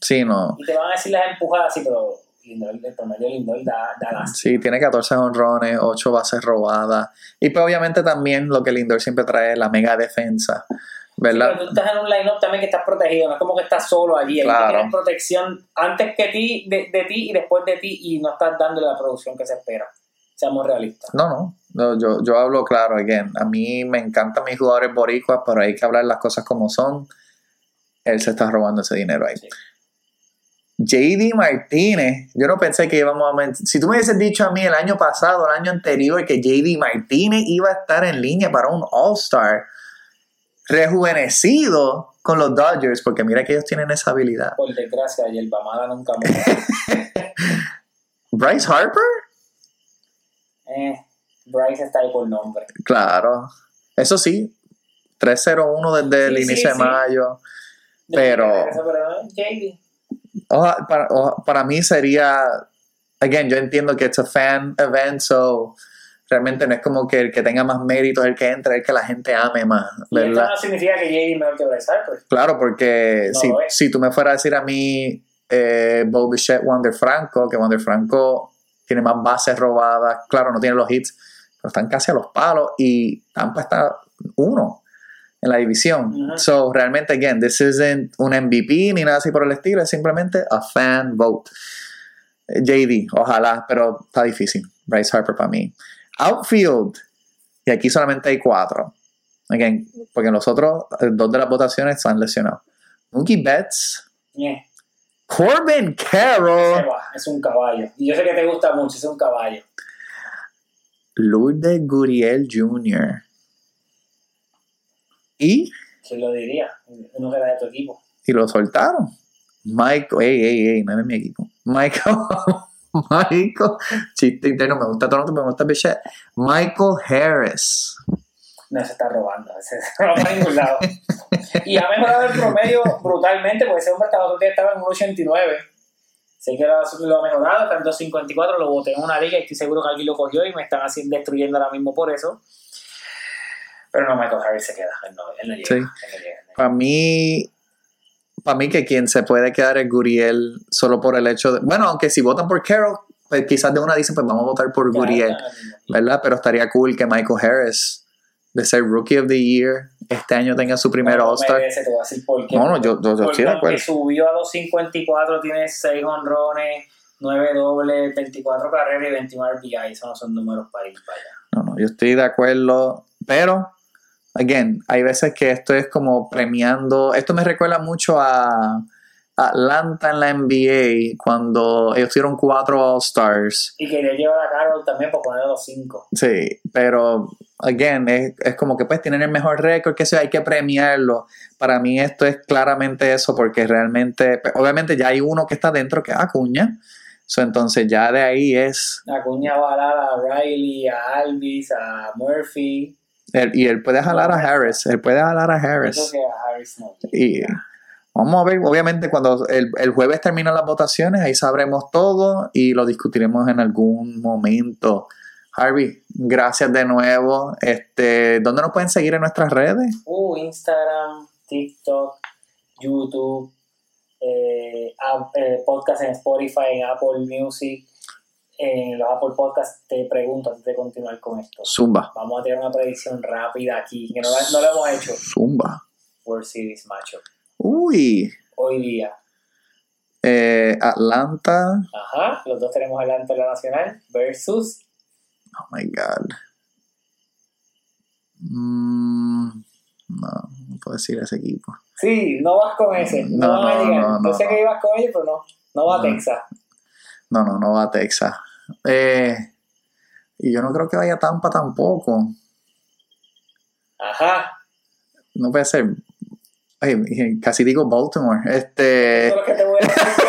Sí, no. Y te van a decir las empujadas, sí, pero Lindor, el promedio de Lindor da, da. Sí, tiene 14 honrones, 8 bases robadas. Y pues obviamente también lo que Lindor siempre trae es la mega defensa. ¿Verdad? pero tú estás en un line-up también que estás protegido, no es como que estás solo allí, Claro. tienes protección antes que ti, de, de ti y después de ti y no estás dándole la producción que se espera. Seamos realistas. No, no, no, yo, yo hablo claro, again. A mí me encantan mis jugadores boricuas, pero hay que hablar las cosas como son. Él se está robando ese dinero ahí. Sí. JD Martínez, yo no pensé que íbamos a... Si tú me hubieses dicho a mí el año pasado, el año anterior, que JD Martínez iba a estar en línea para un All-Star rejuvenecido con los Dodgers, porque mira que ellos tienen esa habilidad. Por desgracia, y el Bamada nunca muere. Bryce Harper, eh, Bryce está ahí por nombre. claro. Eso sí, 3-0-1 desde el Sí, inicio sí. de mayo. Pero- JD. Oja- para, oja- para mí sería, again, yo entiendo que es a fan event, so realmente no es como que el que tenga más mérito es el que entra, el que la gente ame más, Y esto ¿verdad? no significa que JD es mejor que Bryce Harper. Claro, porque No si, si tú me fueras a decir a mí eh, Bo Bichette, Wander Franco, que Wander Franco tiene más bases robadas, claro, no tiene los hits, pero están casi a los palos y Tampa está uno en la división. Ujú. So, realmente, again, this isn't un MVP ni nada así por el estilo, es simplemente a fan vote. Eh, JD, ojalá, pero está difícil. Bryce Harper para mí. Outfield, y aquí solamente hay cuatro. Again, porque los otros eh, dos de las votaciones están lesionados. Mookie Betts, Corbin Carroll, es un caballo. Y yo sé que te gusta mucho, es un caballo. Lourdes Guriel Jr. Y, ¿Quién lo diría? Uno que era de tu equipo. y lo soltaron. Michael, ey, ey, ey, no es de mi equipo. Michael, Michael, chiste interno, me gusta Toronto, me gusta Bichette. Michael Harris. No, se está robando. Se va a ningún lado. Y ha mejorado el promedio brutalmente, porque ese hombre estaba, otro día estaba en un 89. Sé que lo, lo ha mejorado, está en 254, lo boté en una liga y estoy seguro que alguien lo cogió y me están así destruyendo ahora mismo por eso. Pero no, Michael Harris se queda, él no, él no llega. Sí. él no llega, él no llega. Para mí, para mí que quien se puede quedar es Guriel solo por el hecho de, bueno, aunque si votan por Carroll, pues quizás de una dicen, pues vamos a votar por Guriel. ¿verdad? Pero estaría cool que Michael Harris, de ser Rookie of the Year, este año tenga su primer No, All-Star. No, no, yo, yo, yo estoy de acuerdo. subió a 254, tiene 6 honrones, 9 dobles, 24 carreras y 21 RBI. Esos no son números para ir para allá. No, no, yo estoy de acuerdo, pero, again, hay veces que esto es como premiando, esto me recuerda mucho a Atlanta en la NBA, cuando ellos tuvieron cuatro All-Stars. Y quería llevar a Carroll también para poner a los 5. Sí, pero, again, es, es como que pues tienen el mejor récord, que sea, hay que premiarlo. Para mí esto es claramente eso, porque realmente, pues, obviamente ya hay uno que está dentro, que es Acuña. So, entonces ya de ahí es, Acuña va a dar a Riley, a Alvis, a Murphy. Él- y él puede jalar a Harris, él puede jalar a Harris. Y vamos a ver, obviamente cuando el, el jueves terminan las votaciones, ahí sabremos todo y lo discutiremos en algún momento. Harvey, gracias de nuevo. Este, ¿Dónde nos pueden seguir en nuestras redes? Uh, Instagram, TikTok, YouTube, eh, app- eh, podcast en Spotify, en Apple Music, en los Apple Podcasts. Te pregunto antes de continuar con esto. Zumba. Vamos a tener una predicción rápida aquí, que no, no lo hemos hecho. Zumba. World Series Matchup. Uy. Hoy día. Eh, Atlanta. Ajá, los dos tenemos adelante la nacional versus Oh my God. Mm, no, no puedo decir ese equipo. Sí, no vas con ese. No, No, no, llegar. no, no, sé que ibas con ellos, pero no. No va a. Texas. No, no, no va a Texas. Eh, y yo no creo que vaya a Tampa tampoco. Ajá. No puede ser. Ay, casi digo Baltimore. Este. Eso es lo que te voy a decir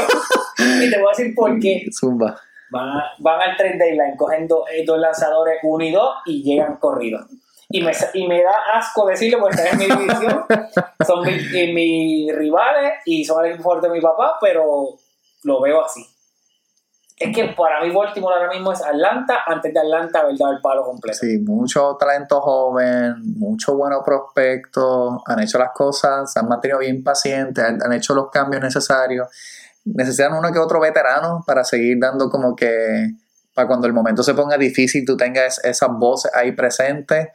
yo. Y te voy a decir por qué. Zumba. Van, a- van al trade deadline, cogen do- eh, dos lanzadores, uno y dos, y llegan corridos. Y me, y me da asco decirlo porque están en mi división. Son eh, mis rivales y son el fuerte de mi papá, pero lo veo así. Es que para mí Baltimore ahora mismo es Atlanta, antes de Atlanta haber dado el palo completo. Sí, mucho talento joven, mucho buenos prospectos, han hecho las cosas, se han mantenido bien pacientes, han, han hecho los cambios necesarios. Necesitan uno que otro veterano para seguir dando como que, para cuando el momento se ponga difícil, tú tengas esas voces ahí presentes.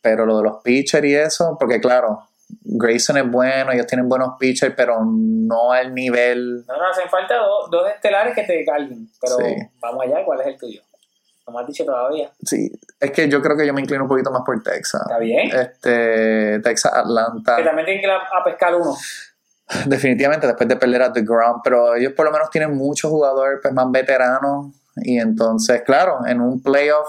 Pero lo de los pitchers y eso, porque claro, Grayson es bueno, ellos tienen buenos pitchers, pero no al nivel. No, no, hacen falta dos, dos estelares que te carguen. Pero Sí. vamos allá, ¿cuál es el tuyo? No me has dicho todavía. Sí, es que yo creo que yo me inclino un poquito más por Texas. Está bien. Este, Texas, Atlanta. Que también tienen que ir a, a pescar uno. Definitivamente después de perder a The Ground, pero ellos por lo menos tienen muchos jugadores pues, más veteranos y entonces, claro, en un playoff,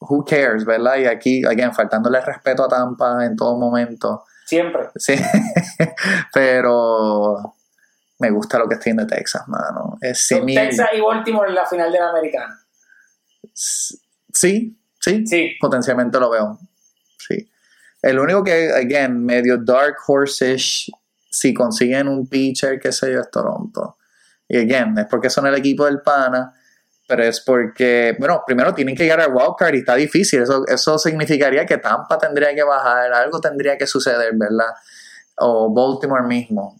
who cares, ¿verdad? Y aquí, again, faltándole respeto a Tampa en todo momento. Siempre. Sí, pero me gusta lo que tiene Texas, mano. Es Texas y Baltimore en la final de la americana. Sí, sí, Sí. potencialmente lo veo. Sí. El único que, again, medio dark horse-ish, si consiguen un pitcher, qué sé yo, es Toronto. Y again, es porque son el equipo del pana, pero es porque, bueno, primero tienen que llegar al wildcard y está difícil. Eso, eso significaría que Tampa tendría que bajar, algo tendría que suceder, ¿verdad? O Baltimore mismo.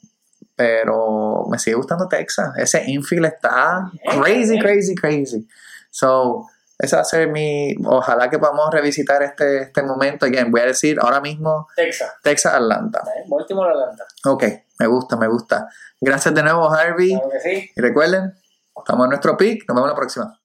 Pero me sigue gustando Texas. Ese infield está crazy, bien. crazy, crazy. So, esa va a ser mi. Ojalá que podamos revisitar este, este momento. Again, voy a decir ahora mismo Texas. Texas, Atlanta. ¿eh? Baltimore, Atlanta. Ok, me gusta, me gusta. Gracias de nuevo, Harvey. Claro que sí. Y recuerden, estamos en nuestro pick. Nos vemos la próxima.